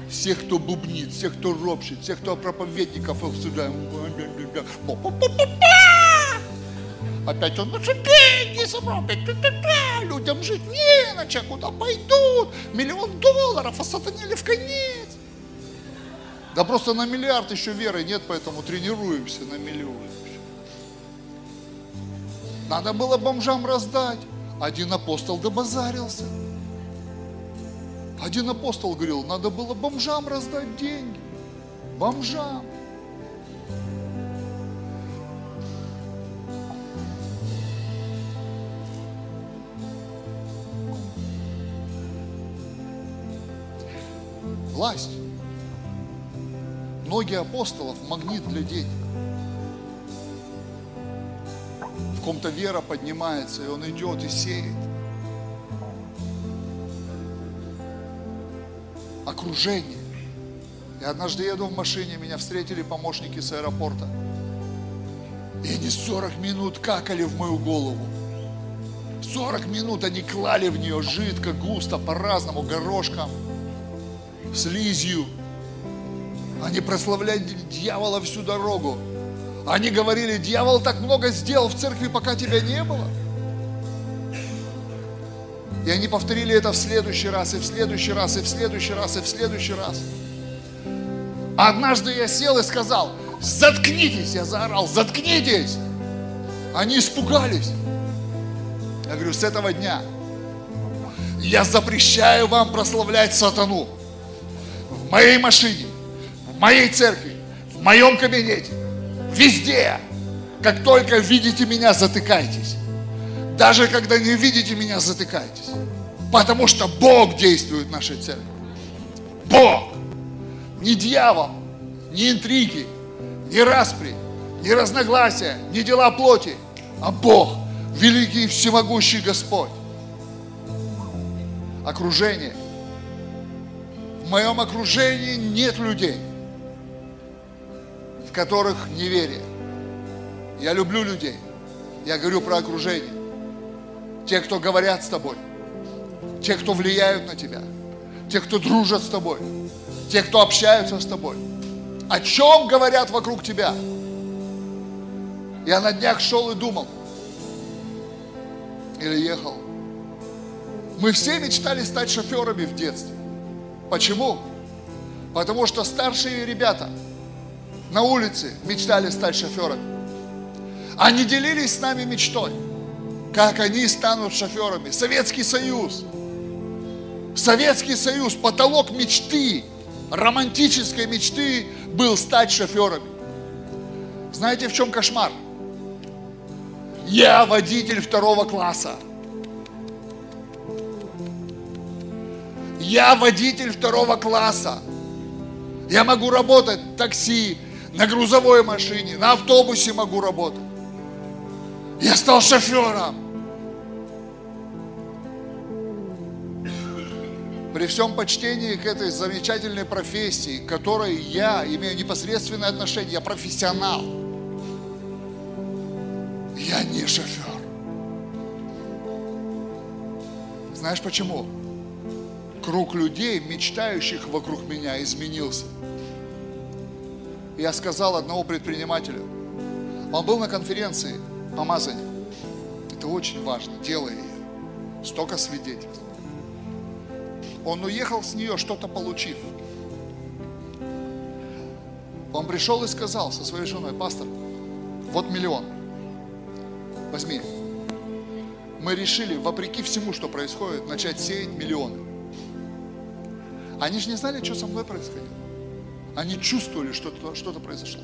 Всех, кто бубнит, всех, кто ропщит, всех, кто проповедников обсуждает. Опять он наши деньги собрал, опять людям жить не на чем, куда пойдут, миллион долларов, а сатанели в конец. Да просто на миллиард еще веры нет, поэтому тренируемся на миллион. Надо было бомжам раздать. Один апостол добазарился. Один апостол говорил, надо было бомжам раздать деньги. Бомжам. Власть. Ноги апостолов – магнит для денег. В ком-то вера поднимается, и он идет и сеет. окружение. И однажды еду в машине, меня встретили помощники с аэропорта. И они 40 минут какали в мою голову. 40 минут они клали в нее жидко, густо, по-разному, горошком, слизью. Они прославляли дьявола всю дорогу. Они говорили, дьявол так много сделал в церкви, пока тебя не было. И они повторили это в следующий раз, и в следующий раз, и в следующий раз, и в следующий раз. однажды я сел и сказал, заткнитесь, я заорал, заткнитесь. Они испугались. Я говорю, с этого дня я запрещаю вам прославлять сатану моей машине, в моей церкви, в моем кабинете, везде. Как только видите меня, затыкайтесь. Даже когда не видите меня, затыкайтесь. Потому что Бог действует в нашей церкви. Бог. Не дьявол, не интриги, не распри, не разногласия, не дела плоти, а Бог, великий и всемогущий Господь. Окружение. Моем окружении нет людей, в которых неверие. Я люблю людей. Я говорю про окружение те, кто говорят с тобой, те, кто влияют на тебя, те, кто дружат с тобой, те, кто общаются с тобой. О чем говорят вокруг тебя? Я на днях шел и думал, или ехал. Мы все мечтали стать шоферами в детстве. Почему? Потому что старшие ребята на улице мечтали стать шоферами. Они делились с нами мечтой как они станут шоферами. Советский Союз. Советский Союз, потолок мечты, романтической мечты был стать шоферами. Знаете, в чем кошмар? Я водитель второго класса. Я водитель второго класса. Я могу работать в такси, на грузовой машине, на автобусе могу работать. Я стал шофером. При всем почтении к этой замечательной профессии, к которой я имею непосредственное отношение, я профессионал. Я не шофер. Знаешь почему? Круг людей, мечтающих вокруг меня, изменился. Я сказал одному предпринимателю, он был на конференции помазания. Это очень важно, делай ее. Столько свидетельств. Он уехал с нее, что-то получив. Он пришел и сказал со своей женой, пастор, вот миллион, возьми. Мы решили, вопреки всему, что происходит, начать сеять миллионы. Они же не знали, что со мной происходило. Они чувствовали, что что-то произошло.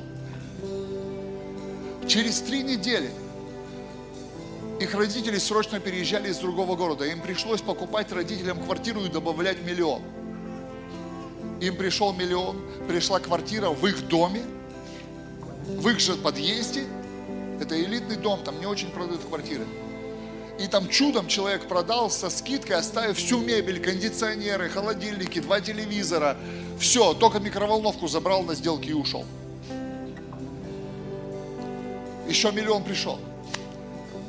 Через три недели их родители срочно переезжали из другого города. Им пришлось покупать родителям квартиру и добавлять миллион. Им пришел миллион, пришла квартира в их доме, в их же подъезде. Это элитный дом, там не очень продают квартиры. И там чудом человек продал со скидкой, оставив всю мебель, кондиционеры, холодильники, два телевизора. Все, только микроволновку забрал на сделке и ушел. Еще миллион пришел.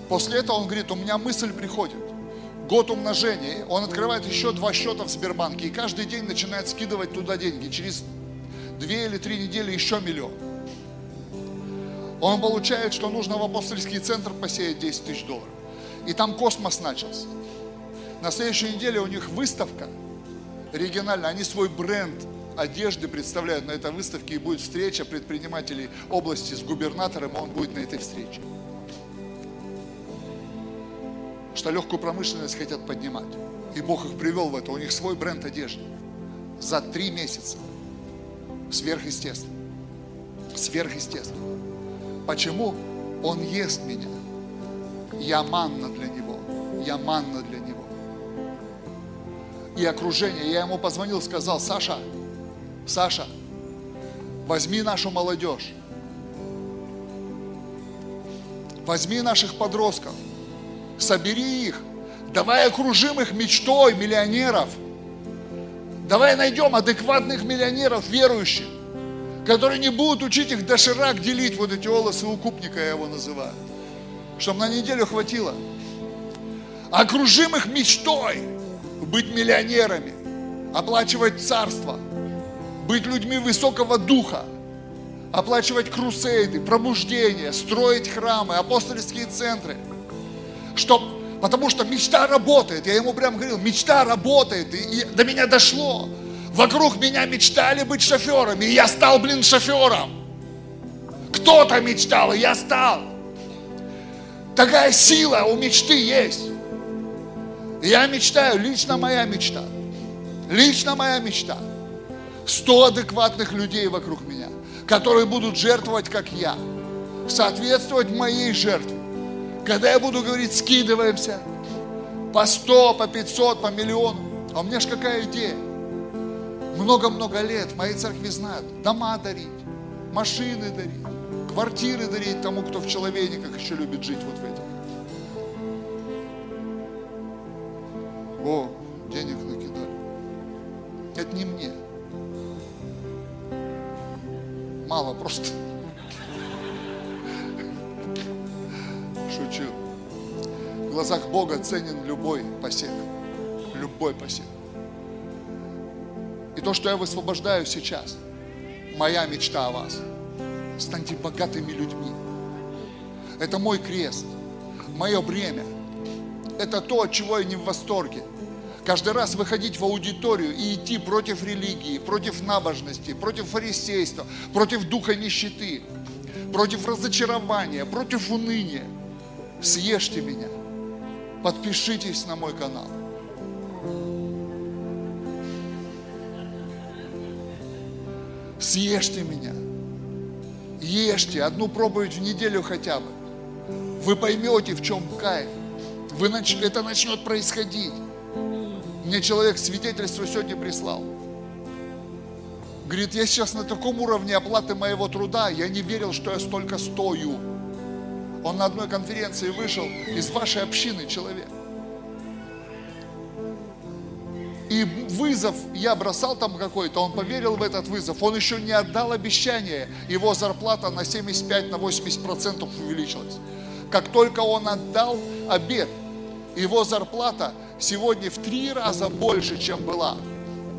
После этого он говорит, у меня мысль приходит. Год умножения, он открывает еще два счета в Сбербанке и каждый день начинает скидывать туда деньги. Через две или три недели еще миллион. Он получает, что нужно в апостольский центр посеять 10 тысяч долларов. И там космос начался. На следующей неделе у них выставка региональная, они свой бренд одежды представляют на этой выставке и будет встреча предпринимателей области с губернатором, он будет на этой встрече что легкую промышленность хотят поднимать. И Бог их привел в это. У них свой бренд одежды. За три месяца. Сверхъестественно. Сверхъестественно. Почему? Он ест меня. Я манна для него. Я манна для него. И окружение. Я ему позвонил, сказал, Саша, Саша, возьми нашу молодежь. Возьми наших подростков собери их, давай окружим их мечтой миллионеров. Давай найдем адекватных миллионеров, верующих, которые не будут учить их доширак делить, вот эти волосы укупника я его называю, чтобы на неделю хватило. Окружим их мечтой быть миллионерами, оплачивать царство, быть людьми высокого духа, оплачивать крусейды, пробуждения, строить храмы, апостольские центры – что, потому что мечта работает. Я ему прям говорил, мечта работает. И, и до меня дошло. Вокруг меня мечтали быть шоферами, и я стал, блин, шофером. Кто-то мечтал, и я стал. Такая сила у мечты есть. Я мечтаю, лично моя мечта. Лично моя мечта. Сто адекватных людей вокруг меня, которые будут жертвовать, как я. Соответствовать моей жертве. Когда я буду говорить, скидываемся по 100, по 500, по миллиону, а у меня же какая идея? Много-много лет в моей церкви знают, дома дарить, машины дарить, квартиры дарить тому, кто в человеках еще любит жить вот в этих. О, денег накидали. Это не мне. Мало просто. шучу. В глазах Бога ценен любой посев. Любой посев. И то, что я высвобождаю сейчас, моя мечта о вас. Станьте богатыми людьми. Это мой крест, мое бремя. Это то, от чего я не в восторге. Каждый раз выходить в аудиторию и идти против религии, против набожности, против фарисейства, против духа нищеты, против разочарования, против уныния – съешьте меня, подпишитесь на мой канал. Съешьте меня. Ешьте одну проповедь в неделю хотя бы. Вы поймете, в чем кайф. Вы нач... Это начнет происходить. Мне человек свидетельство сегодня прислал. Говорит, я сейчас на таком уровне оплаты моего труда, я не верил, что я столько стою. Он на одной конференции вышел из вашей общины человек. И вызов я бросал там какой-то, он поверил в этот вызов, он еще не отдал обещание, его зарплата на 75, на 80 процентов увеличилась. Как только он отдал обед, его зарплата сегодня в три раза больше, чем была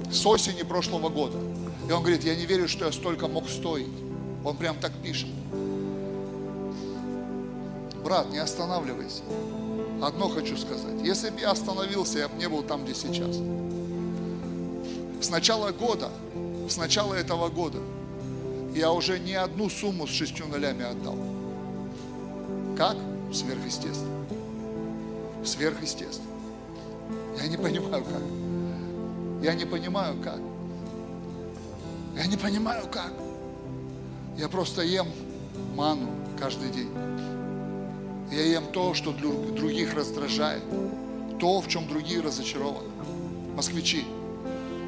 с осени прошлого года. И он говорит, я не верю, что я столько мог стоить. Он прям так пишет. Брат, не останавливайся. Одно хочу сказать. Если бы я остановился, я бы не был там, где сейчас. С начала года, с начала этого года, я уже не одну сумму с шестью нулями отдал. Как? Сверхъестественно. Сверхъестественно. Я не понимаю как. Я не понимаю как. Я не понимаю как. Я просто ем ману каждый день. Я ем то, что других раздражает, то, в чем другие разочарованы. Москвичи,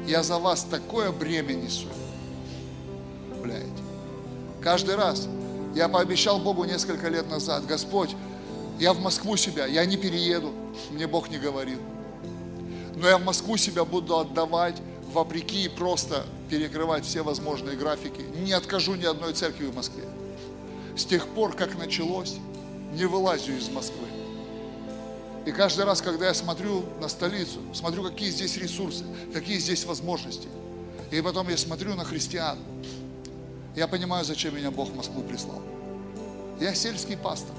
я за вас такое бремя несу. Блядь. Каждый раз. Я пообещал Богу несколько лет назад, Господь, я в Москву себя, я не перееду, мне Бог не говорил. Но я в Москву себя буду отдавать вопреки и просто перекрывать все возможные графики. Не откажу ни одной церкви в Москве. С тех пор, как началось, не вылазю из Москвы. И каждый раз, когда я смотрю на столицу, смотрю, какие здесь ресурсы, какие здесь возможности, и потом я смотрю на христиан, я понимаю, зачем меня Бог в Москву прислал. Я сельский пастор.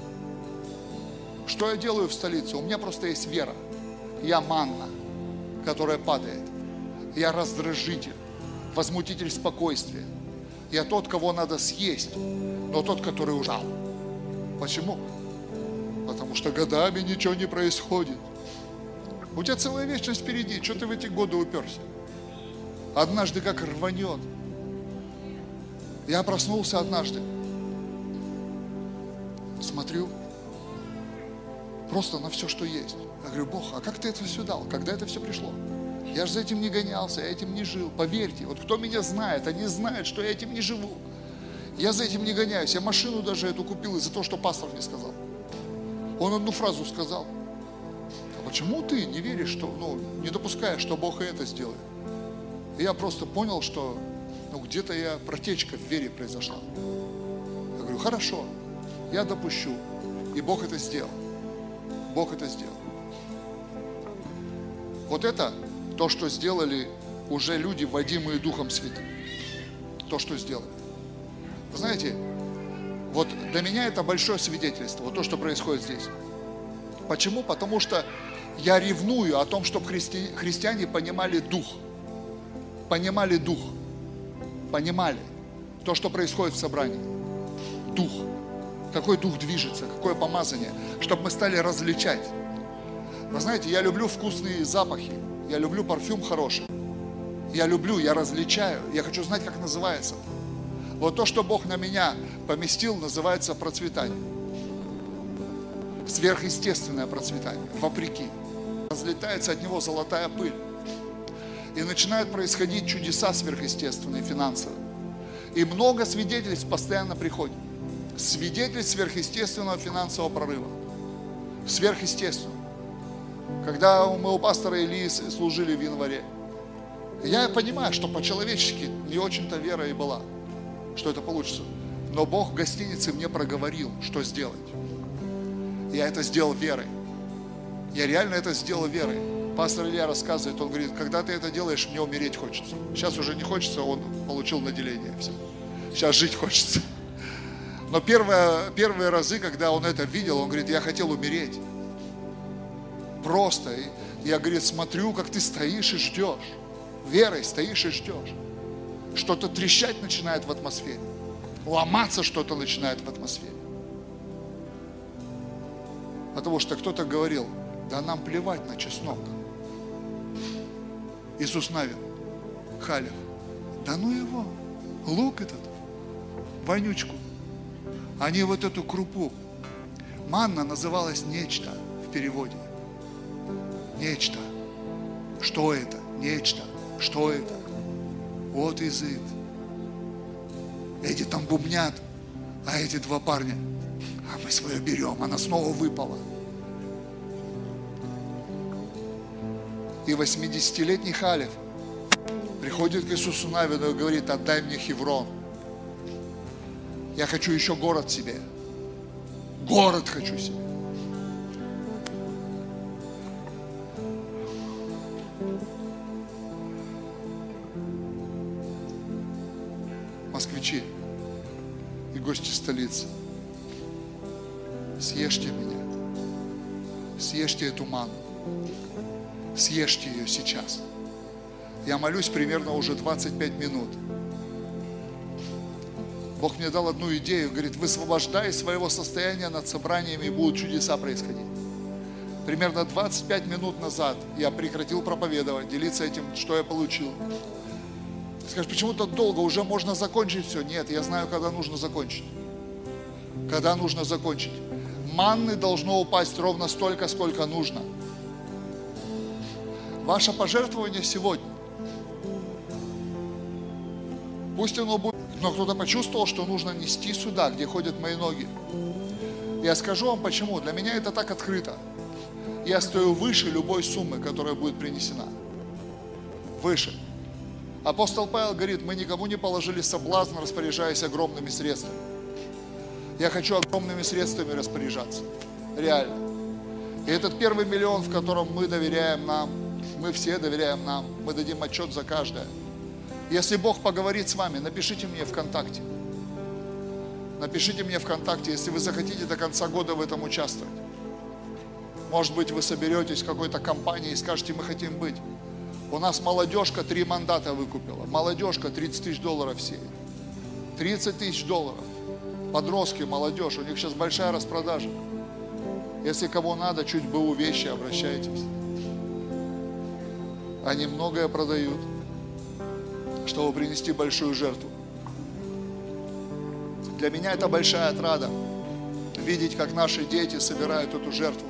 Что я делаю в столице? У меня просто есть вера. Я манна, которая падает. Я раздражитель, возмутитель спокойствия. Я тот, кого надо съесть, но тот, который ужал. Почему? Потому что годами ничего не происходит. У тебя целая вечность впереди. Что ты в эти годы уперся? Однажды как рванет. Я проснулся однажды. Смотрю. Просто на все, что есть. Я говорю, Бог, а как ты это все дал? Когда это все пришло? Я же за этим не гонялся, я этим не жил. Поверьте, вот кто меня знает, они знают, что я этим не живу. Я за этим не гоняюсь. Я машину даже эту купил из-за того, что пастор мне сказал. Он одну фразу сказал. А почему ты не веришь, что, ну, не допускаешь, что Бог и это сделает? И я просто понял, что ну, где-то я, протечка в вере произошла. Я говорю, хорошо, я допущу. И Бог это сделал. Бог это сделал. Вот это то, что сделали уже люди, водимые Духом Святым. То, что сделали. Вы знаете, вот для меня это большое свидетельство, вот то, что происходит здесь. Почему? Потому что я ревную о том, чтобы христи, христиане понимали дух. Понимали дух. Понимали то, что происходит в собрании. Дух. Какой дух движется, какое помазание. Чтобы мы стали различать. Вы знаете, я люблю вкусные запахи. Я люблю парфюм хороший. Я люблю, я различаю. Я хочу знать, как называется. Вот то, что Бог на меня поместил, называется процветание. Сверхъестественное процветание, вопреки. Разлетается от него золотая пыль. И начинают происходить чудеса сверхъестественные, финансовые. И много свидетельств постоянно приходит. Свидетельств сверхъестественного финансового прорыва. Сверхъестественно. Когда мы у пастора Ильи служили в январе, я понимаю, что по-человечески не очень-то вера и была – что это получится. Но Бог в гостинице мне проговорил, что сделать. Я это сделал верой. Я реально это сделал верой. Пастор Илья рассказывает, он говорит, когда ты это делаешь, мне умереть хочется. Сейчас уже не хочется, он получил наделение. Все. Сейчас жить хочется. Но первые, первые разы, когда он это видел, он говорит, я хотел умереть. Просто. Я, говорит, смотрю, как ты стоишь и ждешь. Верой стоишь и ждешь что-то трещать начинает в атмосфере, ломаться что-то начинает в атмосфере. Потому что кто-то говорил, да нам плевать на чеснок. Иисус Навин, Халев, да ну его, лук этот, вонючку. Они вот эту крупу, манна называлась нечто в переводе. Нечто. Что это? Нечто. Что это? Вот язык. Эти там бубнят, а эти два парня, а мы свое берем, она снова выпала. И 80-летний Халев приходит к Иисусу Навину и говорит, отдай мне Хеврон. Я хочу еще город себе. Город хочу себе. И гости столицы, съешьте меня, съешьте эту ману, съешьте ее сейчас. Я молюсь примерно уже 25 минут. Бог мне дал одну идею, говорит, высвобождай своего состояния над собраниями, и будут чудеса происходить. Примерно 25 минут назад я прекратил проповедовать, делиться этим, что я получил. Скажешь, почему так долго? Уже можно закончить все. Нет, я знаю, когда нужно закончить. Когда нужно закончить. Манны должно упасть ровно столько, сколько нужно. Ваше пожертвование сегодня. Пусть оно будет но кто-то почувствовал, что нужно нести сюда, где ходят мои ноги. Я скажу вам почему. Для меня это так открыто. Я стою выше любой суммы, которая будет принесена. Выше. Апостол Павел говорит, мы никому не положили соблазн, распоряжаясь огромными средствами. Я хочу огромными средствами распоряжаться. Реально. И этот первый миллион, в котором мы доверяем нам, мы все доверяем нам, мы дадим отчет за каждое – если Бог поговорит с вами, напишите мне ВКонтакте. Напишите мне ВКонтакте, если вы захотите до конца года в этом участвовать. Может быть, вы соберетесь в какой-то компании и скажете, мы хотим быть. У нас молодежка три мандата выкупила. Молодежка 30 тысяч долларов все. 30 тысяч долларов. Подростки, молодежь, у них сейчас большая распродажа. Если кого надо, чуть бы у вещи обращайтесь. Они многое продают чтобы принести большую жертву. Для меня это большая отрада видеть, как наши дети собирают эту жертву.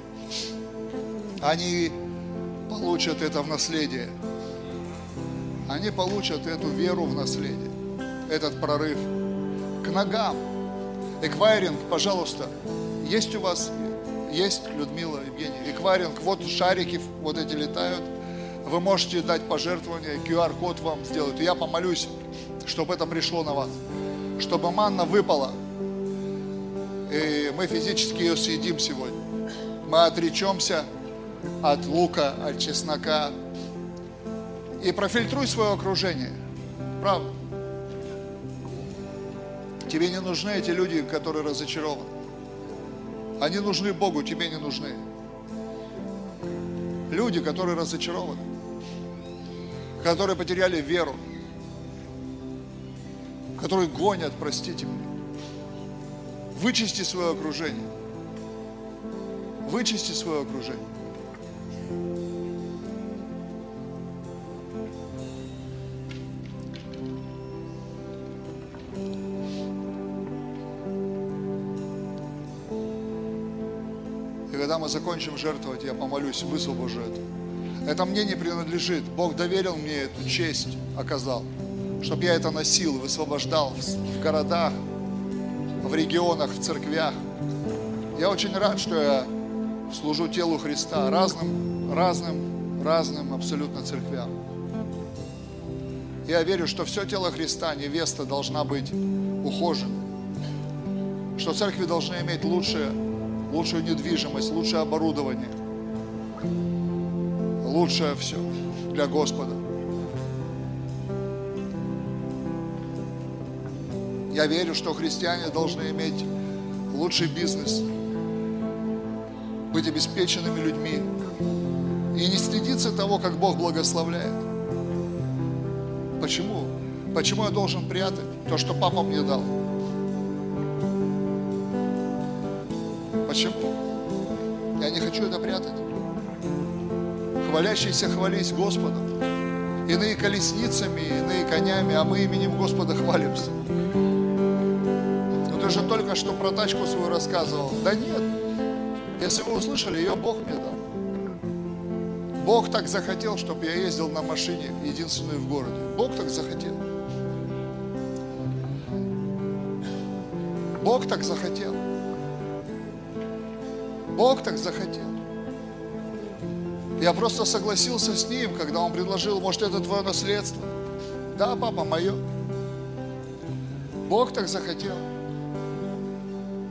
Они получат это в наследие. Они получат эту веру в наследие, этот прорыв. К ногам. Эквайринг, пожалуйста, есть у вас, есть, Людмила, Евгения, эквайринг, вот шарики вот эти летают – вы можете дать пожертвование, QR-код вам сделают. И я помолюсь, чтобы это пришло на вас. Чтобы манна выпала. И мы физически ее съедим сегодня. Мы отречемся от лука, от чеснока. И профильтруй свое окружение. Правда. Тебе не нужны эти люди, которые разочарованы. Они нужны Богу, тебе не нужны. Люди, которые разочарованы которые потеряли веру, которые гонят, простите меня. Вычисти свое окружение. Вычисти свое окружение. Мы закончим жертвовать, я помолюсь, высвобожу это. Это мне не принадлежит. Бог доверил мне эту честь, оказал, чтобы я это носил, высвобождал в городах, в регионах, в церквях. Я очень рад, что я служу телу Христа разным, разным, разным абсолютно церквям. Я верю, что все тело Христа, невеста, должна быть ухожена. Что церкви должны иметь лучшее, лучшую недвижимость, лучшее оборудование – лучшее все для Господа. Я верю, что христиане должны иметь лучший бизнес, быть обеспеченными людьми и не стыдиться того, как Бог благословляет. Почему? Почему я должен прятать то, что папа мне дал? Почему? Я не хочу это прятать хвалящийся хвались Господом. Иные колесницами, иные конями, а мы именем Господа хвалимся. Ну ты же только что про тачку свою рассказывал. Да нет. Если вы услышали, ее Бог мне дал. Бог так захотел, чтобы я ездил на машине, единственной в городе. Бог так захотел. Бог так захотел. Бог так захотел. Я просто согласился с ним, когда он предложил, может, это твое наследство. Да, папа, мое. Бог так захотел.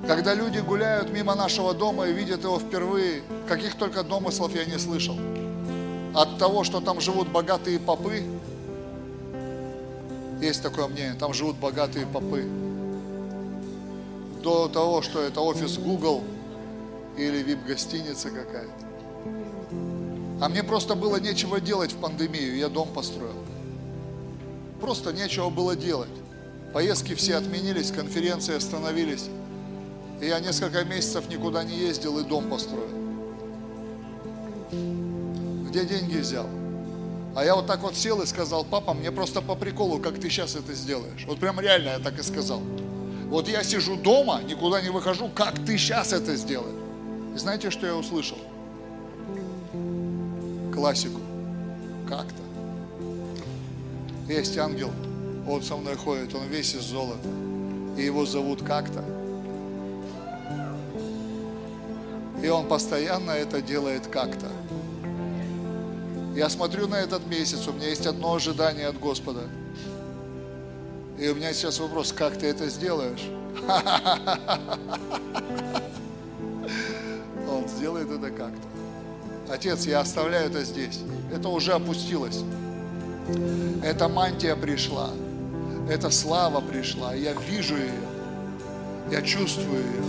Когда люди гуляют мимо нашего дома и видят его впервые, каких только домыслов я не слышал. От того, что там живут богатые попы, есть такое мнение, там живут богатые попы, до того, что это офис Google или вип-гостиница какая-то. А мне просто было нечего делать в пандемию, я дом построил. Просто нечего было делать. Поездки все отменились, конференции остановились. И я несколько месяцев никуда не ездил и дом построил. Где деньги взял? А я вот так вот сел и сказал, папа, мне просто по приколу, как ты сейчас это сделаешь. Вот прям реально я так и сказал. Вот я сижу дома, никуда не выхожу, как ты сейчас это сделаешь? И знаете, что я услышал? классику. Как-то. Есть ангел, он со мной ходит, он весь из золота. И его зовут как-то. И он постоянно это делает как-то. Я смотрю на этот месяц, у меня есть одно ожидание от Господа. И у меня сейчас вопрос, как ты это сделаешь? Он сделает это как-то. Отец, я оставляю это здесь. Это уже опустилось. Эта мантия пришла. Эта слава пришла. Я вижу ее. Я чувствую ее.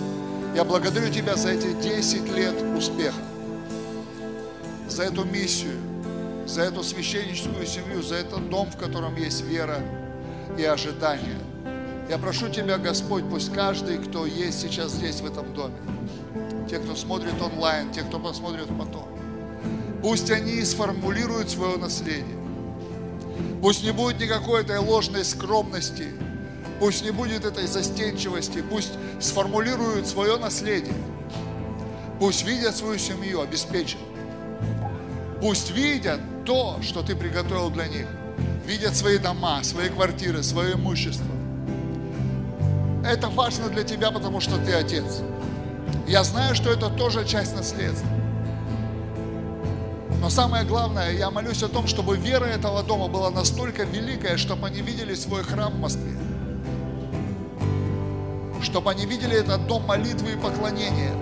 Я благодарю Тебя за эти 10 лет успеха. За эту миссию. За эту священническую семью. За этот дом, в котором есть вера и ожидание. Я прошу Тебя, Господь, пусть каждый, кто есть сейчас здесь, в этом доме, те, кто смотрит онлайн, те, кто посмотрит потом, Пусть они сформулируют свое наследие. Пусть не будет никакой этой ложной скромности. Пусть не будет этой застенчивости. Пусть сформулируют свое наследие. Пусть видят свою семью обеспеченной. Пусть видят то, что ты приготовил для них. Видят свои дома, свои квартиры, свое имущество. Это важно для тебя, потому что ты отец. Я знаю, что это тоже часть наследства. Но самое главное, я молюсь о том, чтобы вера этого дома была настолько великая, чтобы они видели свой храм в Москве. Чтобы они видели этот дом молитвы и поклонения.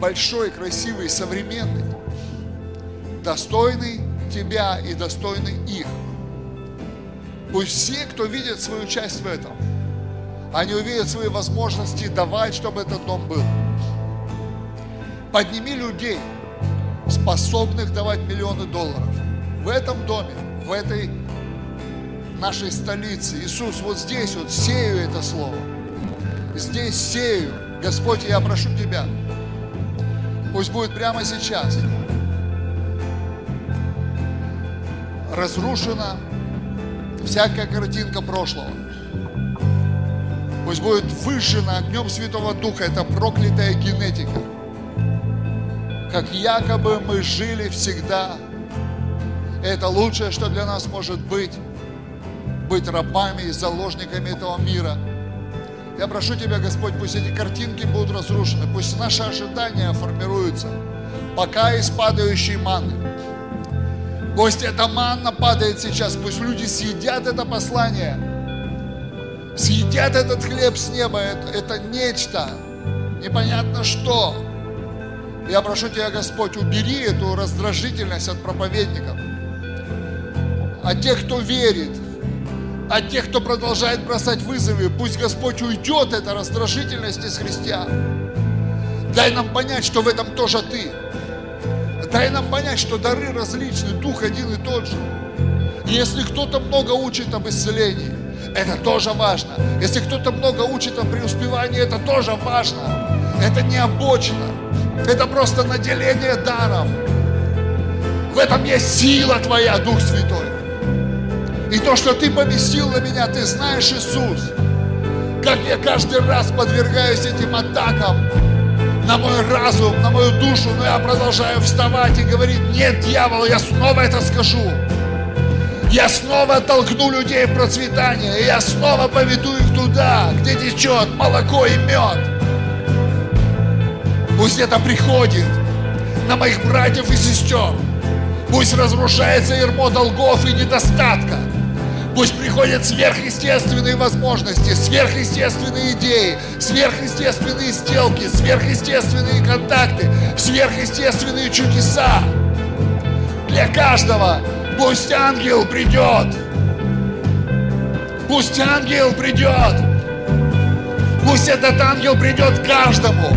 Большой, красивый, современный. Достойный тебя и достойный их. Пусть все, кто видит свою часть в этом, они увидят свои возможности давать, чтобы этот дом был. Подними людей – способных давать миллионы долларов. В этом доме, в этой нашей столице. Иисус, вот здесь вот сею это слово. Здесь сею. Господь, я прошу Тебя, пусть будет прямо сейчас разрушена всякая картинка прошлого. Пусть будет выжжена огнем Святого Духа. Эта проклятая генетика – как якобы мы жили всегда. Это лучшее, что для нас может быть, быть рабами и заложниками этого мира. Я прошу Тебя, Господь, пусть эти картинки будут разрушены, пусть наши ожидания формируются, пока из падающей манны. Пусть эта манна падает сейчас, пусть люди съедят это послание, съедят этот хлеб с неба, это, это нечто, непонятно что, я прошу Тебя, Господь, убери эту раздражительность от проповедников, от тех, кто верит, от тех, кто продолжает бросать вызовы. Пусть Господь уйдет эта раздражительность из христиан. Дай нам понять, что в этом тоже Ты. Дай нам понять, что дары различны, Дух один и тот же. И если кто-то много учит об исцелении, это тоже важно. Если кто-то много учит о преуспевании, это тоже важно. Это не обочина. Это просто наделение даром. В этом есть сила Твоя, Дух Святой. И то, что Ты поместил на меня, Ты знаешь, Иисус, как я каждый раз подвергаюсь этим атакам на мой разум, на мою душу, но я продолжаю вставать и говорить, нет, дьявол, я снова это скажу. Я снова толкну людей в процветание. Я снова поведу их туда, где течет молоко и мед. Пусть это приходит на моих братьев и сестер. Пусть разрушается ермо долгов и недостатка. Пусть приходят сверхъестественные возможности, сверхъестественные идеи, сверхъестественные сделки, сверхъестественные контакты, сверхъестественные чудеса. Для каждого пусть ангел придет. Пусть ангел придет. Пусть этот ангел придет каждому.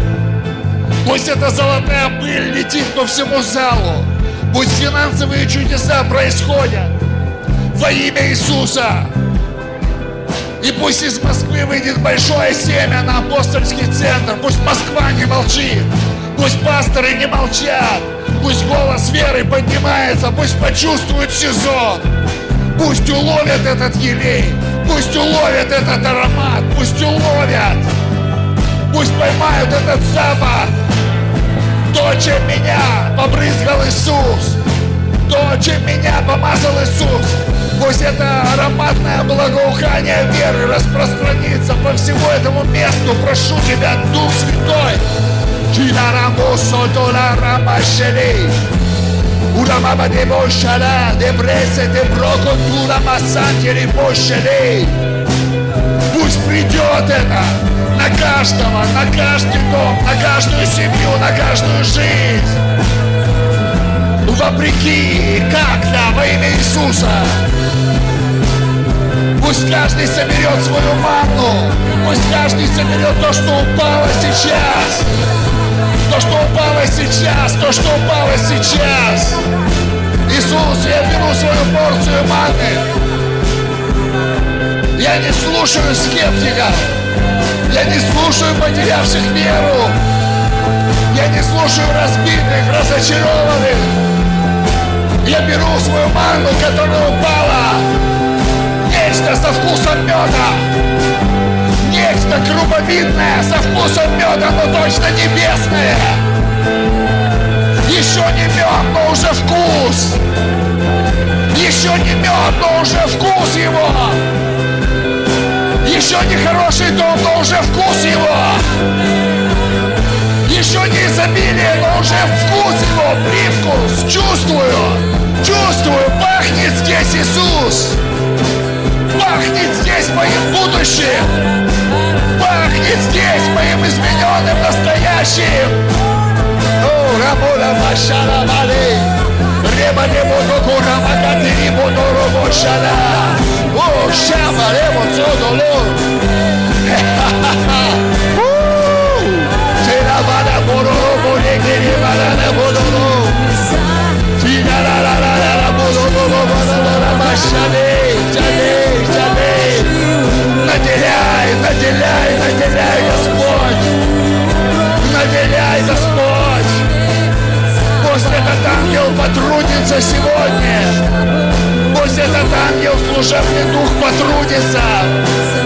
Пусть эта золотая пыль летит по всему залу. Пусть финансовые чудеса происходят во имя Иисуса. И пусть из Москвы выйдет большое семя на апостольский центр. Пусть Москва не молчит. Пусть пасторы не молчат. Пусть голос веры поднимается. Пусть почувствуют сезон. Пусть уловят этот елей. Пусть уловят этот аромат. Пусть уловят. Пусть поймают этот запах. То, чем меня побрызгал Иисус. То, чем меня помазал Иисус. Пусть это ароматное благоухание веры распространится по всему этому месту. Прошу Тебя, Дух Святой. Uramama de Boshala, de Бресе, de Броко, Тура Массантери Бошелей. Пусть придет это на каждого, на каждый дом, на каждую семью, на каждую жизнь. Вопреки как-то во имя Иисуса. Пусть каждый соберет свою манну. Пусть каждый соберет то, что упало сейчас. То, что упало сейчас. То, что упало сейчас. Иисус, я беру свою порцию маны. Я не слушаю скептиков. Я не слушаю потерявших веру. Я не слушаю разбитых, разочарованных. Я беру свою манну, которая упала Нечто со вкусом меда. Нечто грубовидное со вкусом меда, но точно небесное. Еще не мед, но уже вкус. Еще не мед, но уже вкус его. Еще не хороший дом, но уже вкус его. Еще не изобилие, но уже вкус его, привкус. Чувствую, чувствую, пахнет здесь Иисус. Пахнет здесь моим будущим. Пахнет здесь моим измененным настоящим. О, Рамула Машара Мали. Реба не буду кура макати не буду робо шала. О, шама боро робо не гери бада не буду робо. Тира ла ла ла ла ла буду робо Наделяй, наделяй, Господь! Наделяй, Господь! Пусть этот ангел потрудится сегодня! Пусть этот ангел, служебный дух, потрудится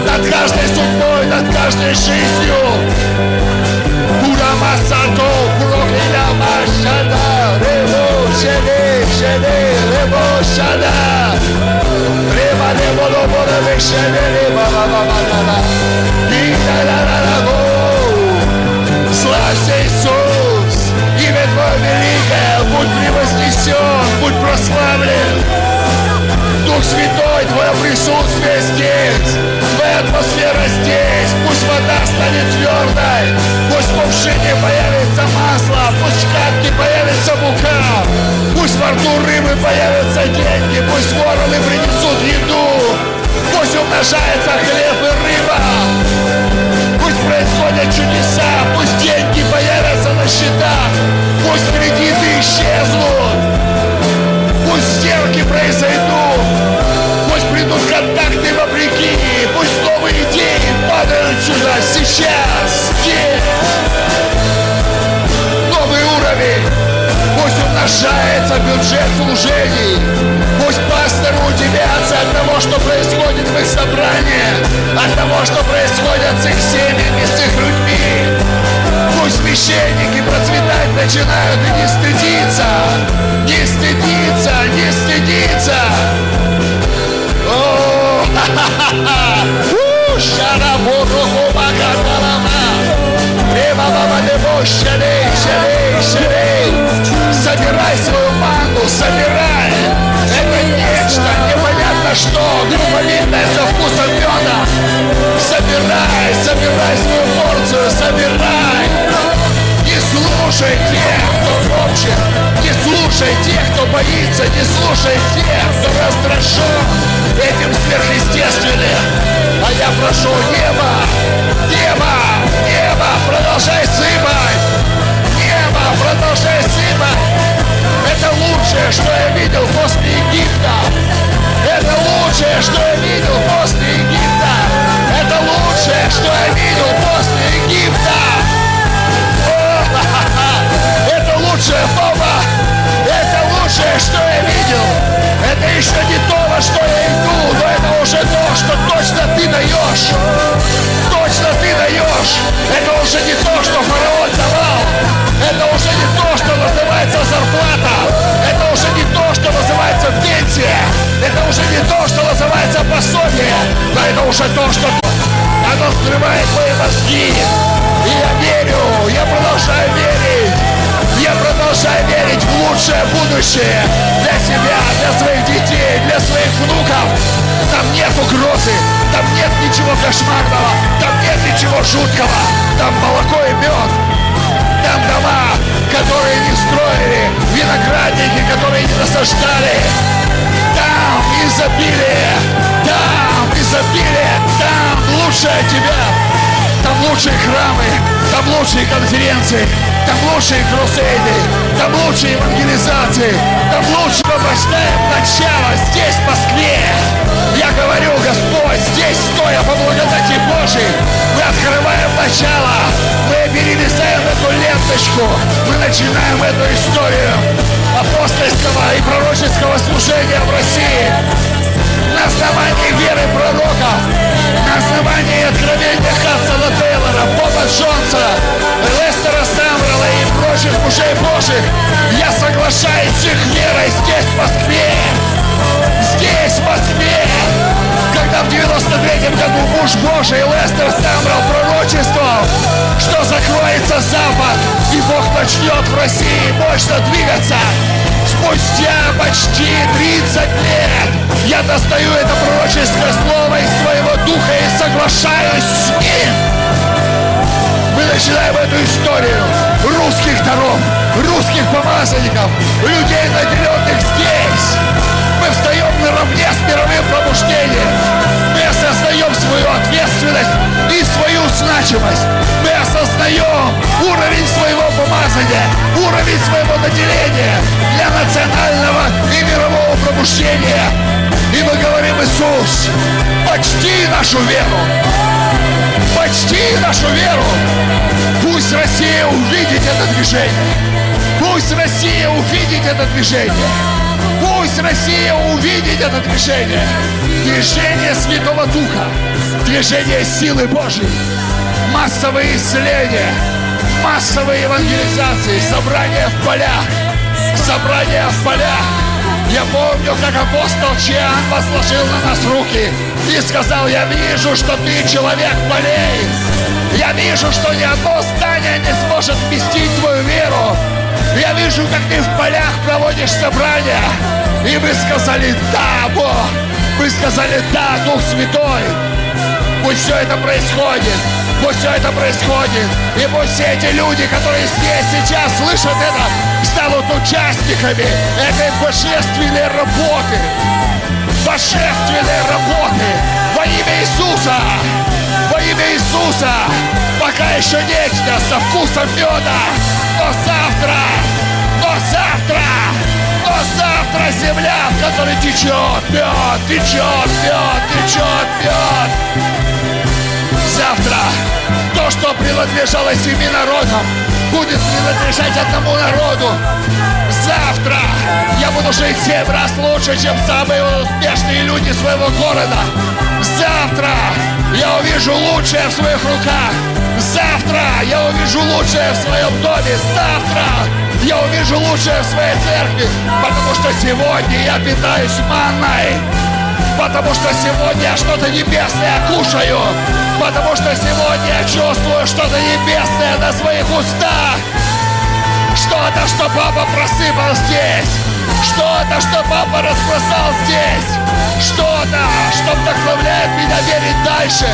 над каждой судьбой, над каждой жизнью! Пура Масато, Прокля Машада, Ребо, Шеде, Шеде, Шада! Славься, Иисус! Имя Твое великое! Будь превознесен, будь прославлен! Дух Святой, Твое присутствие здесь! Твоя атмосфера здесь! Пусть вода станет твердой! Пусть в кувшине появится масло! Пусть в катке появится мука! Пусть во рту рыбы появятся деньги! Пусть вороны принесут еду! Пусть умножается хлеб и рыба. Пусть происходят чудеса. Пусть деньги появятся на счетах. Пусть кредиты исчезнут. Пусть сделки произойдут. Пусть придут контакты вопреки. Пусть новые идеи падают сюда сейчас. Здесь. Умножается бюджет служений. Пусть пасторы удивятся от того, что происходит в их собрании, от того, что происходит с их семьями, с их людьми. Пусть священники процветать начинают и не стыдиться, не стыдиться, не стыдиться. Собирай свою мангу, собирай! Это нечто непонятно что, грубовидное со вкусом меда. Собирай, собирай свою порцию, собирай! Не слушай тех, кто ропчет, не слушай тех, кто боится, не слушай тех, кто раздражен этим сверхъестественным. А я прошу небо, небо, небо, продолжай сыпать, лучшее, что я видел после Египта. Это лучшее, что я видел после Египта. Это лучшее, что я видел после Египта. Это лучшее, папа. Это лучшее, что я видел. Это еще не то, во что я иду, но это уже то, что точно ты даешь. Точно ты даешь. Это уже не то, что фараон давал. Это Это уже не то, что называется пособие. Но это уже то, что оно взрывает мои мозги. И я верю, я продолжаю верить. Я продолжаю верить в лучшее будущее для себя, для своих детей, для своих внуков. Там нет угрозы, там нет ничего кошмарного, там нет ничего жуткого, там молоко и мед, там дома, которые не строили, виноградники, которые не насаждали, изобилие, там изобилие, там лучшее тебя, там лучшие храмы, там лучшие конференции, там лучшие крусейды, там лучшие евангелизации, там лучшее побочное начало здесь, в Москве. Я говорю, Господь, здесь, стоя по благодати Божией, мы открываем начало, мы перерезаем эту ленточку, мы начинаем эту историю апостольского и пророческого служения в России на основании веры пророков, на основании откровения Хадсона Тейлора, Боба Джонса, Лестера Самрала и прочих мужей Божьих, я соглашаюсь с их верой здесь, в Москве. Здесь, в Москве. Когда в 93 году муж Божий Лестер Самрал пророчествовал, что закроется Запад, и Бог начнет в России мощно двигаться, спустя почти 30 лет я достаю это пророческое слово из своего духа и соглашаюсь с ним. Мы начинаем эту историю русских даров, русских помазанников, людей, наделенных здесь. Мы встаем наравне с мировым пробуждением. Свою ответственность и свою значимость. Мы осознаем уровень своего помазания, уровень своего наделения для национального и мирового пробуждения. И мы говорим, Иисус, почти нашу веру, почти нашу веру. Пусть Россия увидит это движение. Пусть Россия увидит это движение. Пусть Россия увидит это движение. Движение Святого Духа. Движение силы Божьей. Массовые исцеления. Массовые евангелизации. Собрания в полях. Собрания в полях. Я помню, как апостол Чиан возложил на нас руки и сказал, я вижу, что ты человек полей. Я вижу, что ни одно здание не сможет вместить твою веру. Я вижу, как ты в полях проводишь собрания. И мы сказали, да, Бог. Мы сказали, да, Дух Святой. Пусть все это происходит. Пусть все это происходит. И пусть все эти люди, которые здесь сейчас слышат это, станут участниками этой божественной работы. Божественной работы во имя Иисуса. Имя Иисуса. Пока еще нечто со вкусом меда. Но завтра, но завтра, но завтра земля, в которой течет мед, течет мед, течет мед. Завтра то, что принадлежало семи народам, будет принадлежать одному народу. Завтра я буду жить семь раз лучше, чем самые успешные люди своего города. Завтра я увижу лучшее в своих руках. Завтра я увижу лучшее в своем доме. Завтра я увижу лучшее в своей церкви, потому что сегодня я питаюсь манной. Потому что сегодня что-то небесное кушаю. Потому что сегодня чувствую что-то небесное на своих устах. Что-то, что папа просыпал здесь. Что-то, что папа разбросал здесь. Что-то, что вдохновляет меня верить дальше.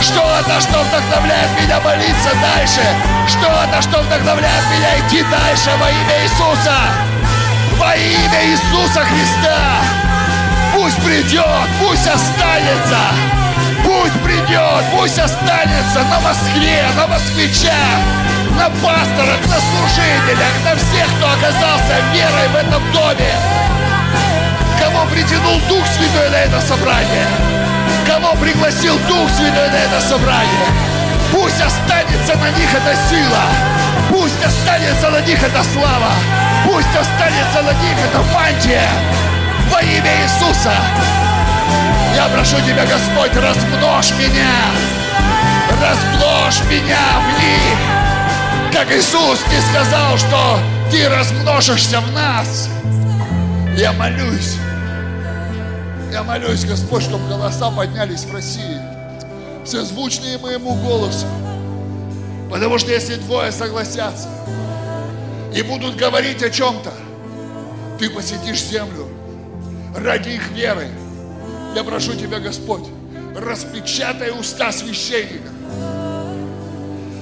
Что-то, что вдохновляет меня молиться дальше. Что-то, что вдохновляет меня идти дальше во имя Иисуса. Во имя Иисуса Христа. Пусть придет, пусть останется. Пусть придет, пусть останется на Москве, на москвичах, на пасторах, на служителях, на всех, кто оказался верой в этом доме. Кого притянул Дух Святой на это собрание. Кого пригласил Дух Святой на это собрание. Пусть останется на них эта сила. Пусть останется на них эта слава. Пусть останется на них эта мантия во имя Иисуса. Я прошу Тебя, Господь, размножь меня, размножь меня в них. Как Иисус, Ты сказал, что Ты размножишься в нас. Я молюсь, я молюсь, Господь, чтобы голоса поднялись в России, созвучные моему голосу. Потому что если двое согласятся и будут говорить о чем-то, ты посетишь землю, ради их веры. Я прошу Тебя, Господь, распечатай уста священника.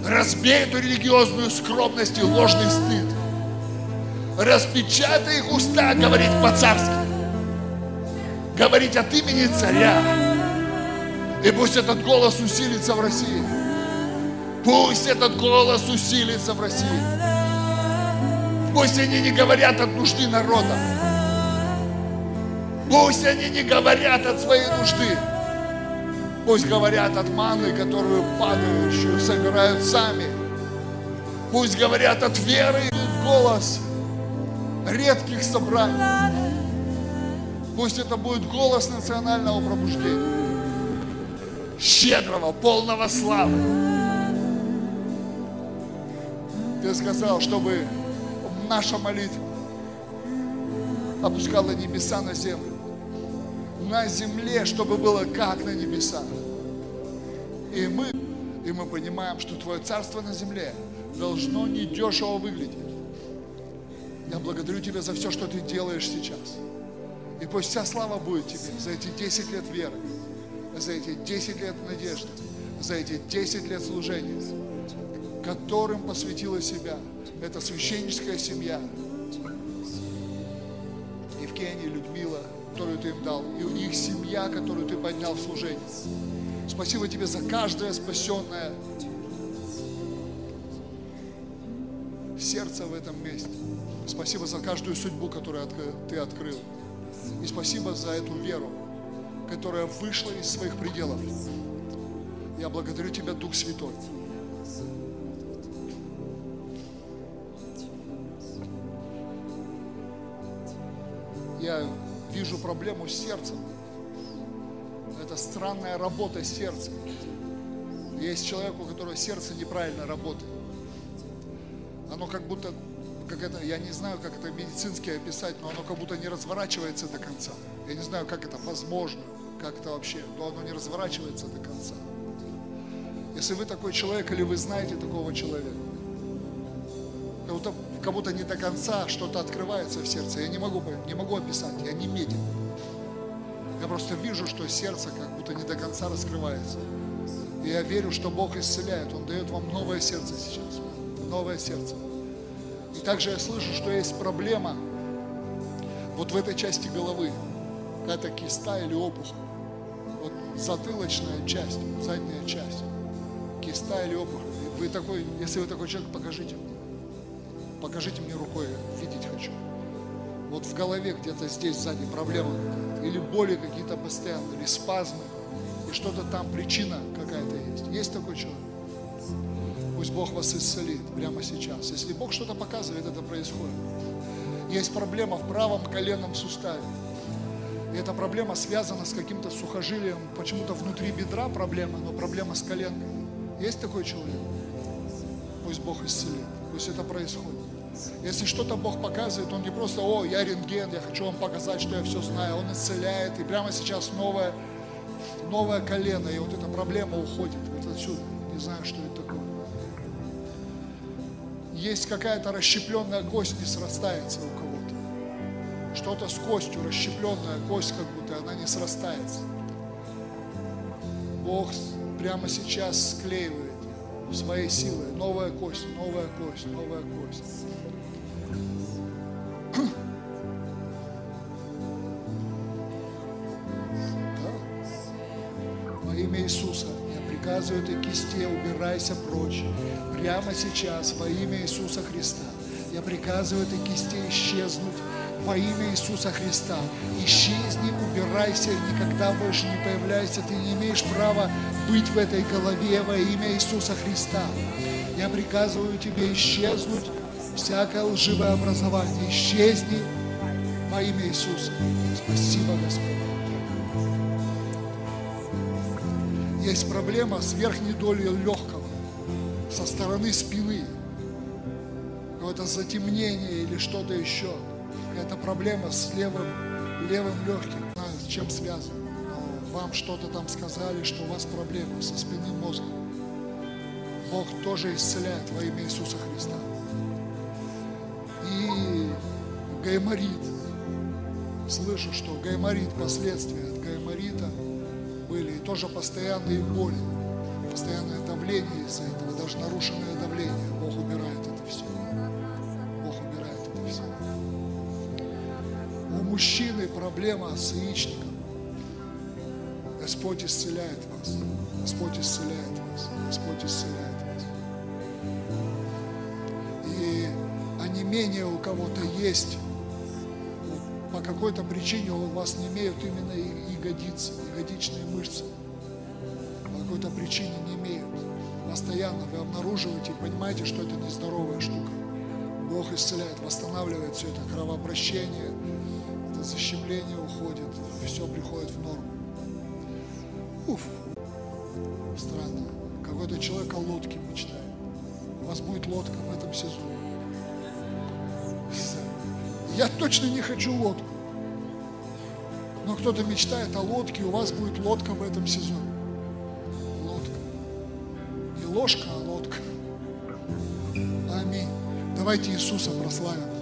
Разбей эту религиозную скромность и ложный стыд. Распечатай их уста, говорить по-царски. Говорить от имени царя. И пусть этот голос усилится в России. Пусть этот голос усилится в России. Пусть они не говорят от нужды народа. Пусть они не говорят от своей нужды. Пусть говорят от маны, которую падающую собирают сами. Пусть говорят от веры в голос редких собраний. Пусть это будет голос национального пробуждения. Щедрого, полного славы. Ты сказал, чтобы наша молитва опускала небеса на землю на земле, чтобы было как на небесах. И мы, и мы понимаем, что Твое царство на земле должно недешево выглядеть. Я благодарю Тебя за все, что Ты делаешь сейчас. И пусть вся слава будет Тебе за эти 10 лет веры, за эти 10 лет надежды, за эти 10 лет служения, которым посвятила себя эта священническая семья. Евгений, Людмила, которую Ты им дал, и у них семья, которую Ты поднял в служении. Спасибо Тебе за каждое спасенное сердце в этом месте. Спасибо за каждую судьбу, которую Ты открыл. И спасибо за эту веру, которая вышла из своих пределов. Я благодарю Тебя, Дух Святой. Я вижу проблему с сердцем. Это странная работа сердца. Есть человек, у которого сердце неправильно работает. Оно как будто, как это, я не знаю, как это медицински описать, но оно как будто не разворачивается до конца. Я не знаю, как это возможно, как это вообще, но оно не разворачивается до конца. Если вы такой человек или вы знаете такого человека, как будто как будто не до конца что-то открывается в сердце. Я не могу, не могу описать, я не медик. Я просто вижу, что сердце как будто не до конца раскрывается. И я верю, что Бог исцеляет. Он дает вам новое сердце сейчас. Новое сердце. И также я слышу, что есть проблема вот в этой части головы. Какая-то киста или опухоль. Вот затылочная часть, задняя часть. Киста или опухоль. Вы такой, если вы такой человек, покажите мне покажите мне рукой, видеть хочу. Вот в голове где-то здесь сзади проблема или боли какие-то постоянные, или спазмы, и что-то там, причина какая-то есть. Есть такой человек? Пусть Бог вас исцелит прямо сейчас. Если Бог что-то показывает, это происходит. Есть проблема в правом коленном суставе. И эта проблема связана с каким-то сухожилием, почему-то внутри бедра проблема, но проблема с коленкой. Есть такой человек? Пусть Бог исцелит. Пусть это происходит. Если что-то Бог показывает, Он не просто, о, я рентген, я хочу вам показать, что я все знаю. Он исцеляет, и прямо сейчас новое, новое колено, и вот эта проблема уходит вот отсюда. Не знаю, что это такое. Есть какая-то расщепленная кость, не срастается у кого-то. Что-то с костью, расщепленная кость, как будто она не срастается. Бог прямо сейчас склеивает своей силой. Новая кость, новая кость, новая кость. Во имя Иисуса я приказываю этой кисте, убирайся прочь. Прямо сейчас, во имя Иисуса Христа, я приказываю этой кисте исчезнуть во имя Иисуса Христа. Исчезни, убирайся, никогда больше не появляйся. Ты не имеешь права быть в этой голове во имя Иисуса Христа. Я приказываю тебе исчезнуть всякое лживое образование. Исчезни во имя Иисуса. Спасибо, Господь. Есть проблема с верхней долей легкого, со стороны спины. Какое-то затемнение или что-то еще. Какая-то проблема с левым, левым легким. Знаю, с чем связано. Но вам что-то там сказали, что у вас проблема со спинным мозгом. Бог тоже исцеляет во имя Иисуса Христа. И гайморит. Слышу, что гайморит, последствия от гайморита были, и тоже постоянные боли, постоянное давление из-за этого, даже нарушенное давление. Бог убирает это все. Мужчины проблема с яичником. Господь исцеляет вас. Господь исцеляет вас. Господь исцеляет вас. И онемение у кого-то есть. По какой-то причине у вас не имеют именно ягодицы, ягодичные мышцы. По какой-то причине не имеют. Постоянно вы обнаруживаете и понимаете, что это нездоровая штука. Бог исцеляет, восстанавливает все это кровообращение, защемление уходит, все приходит в норму. Уф, странно. Какой-то человек о лодке мечтает. У вас будет лодка в этом сезоне. Я точно не хочу лодку. Но кто-то мечтает о лодке, и у вас будет лодка в этом сезоне. Лодка. Не ложка, а лодка. Аминь. Давайте Иисуса прославим.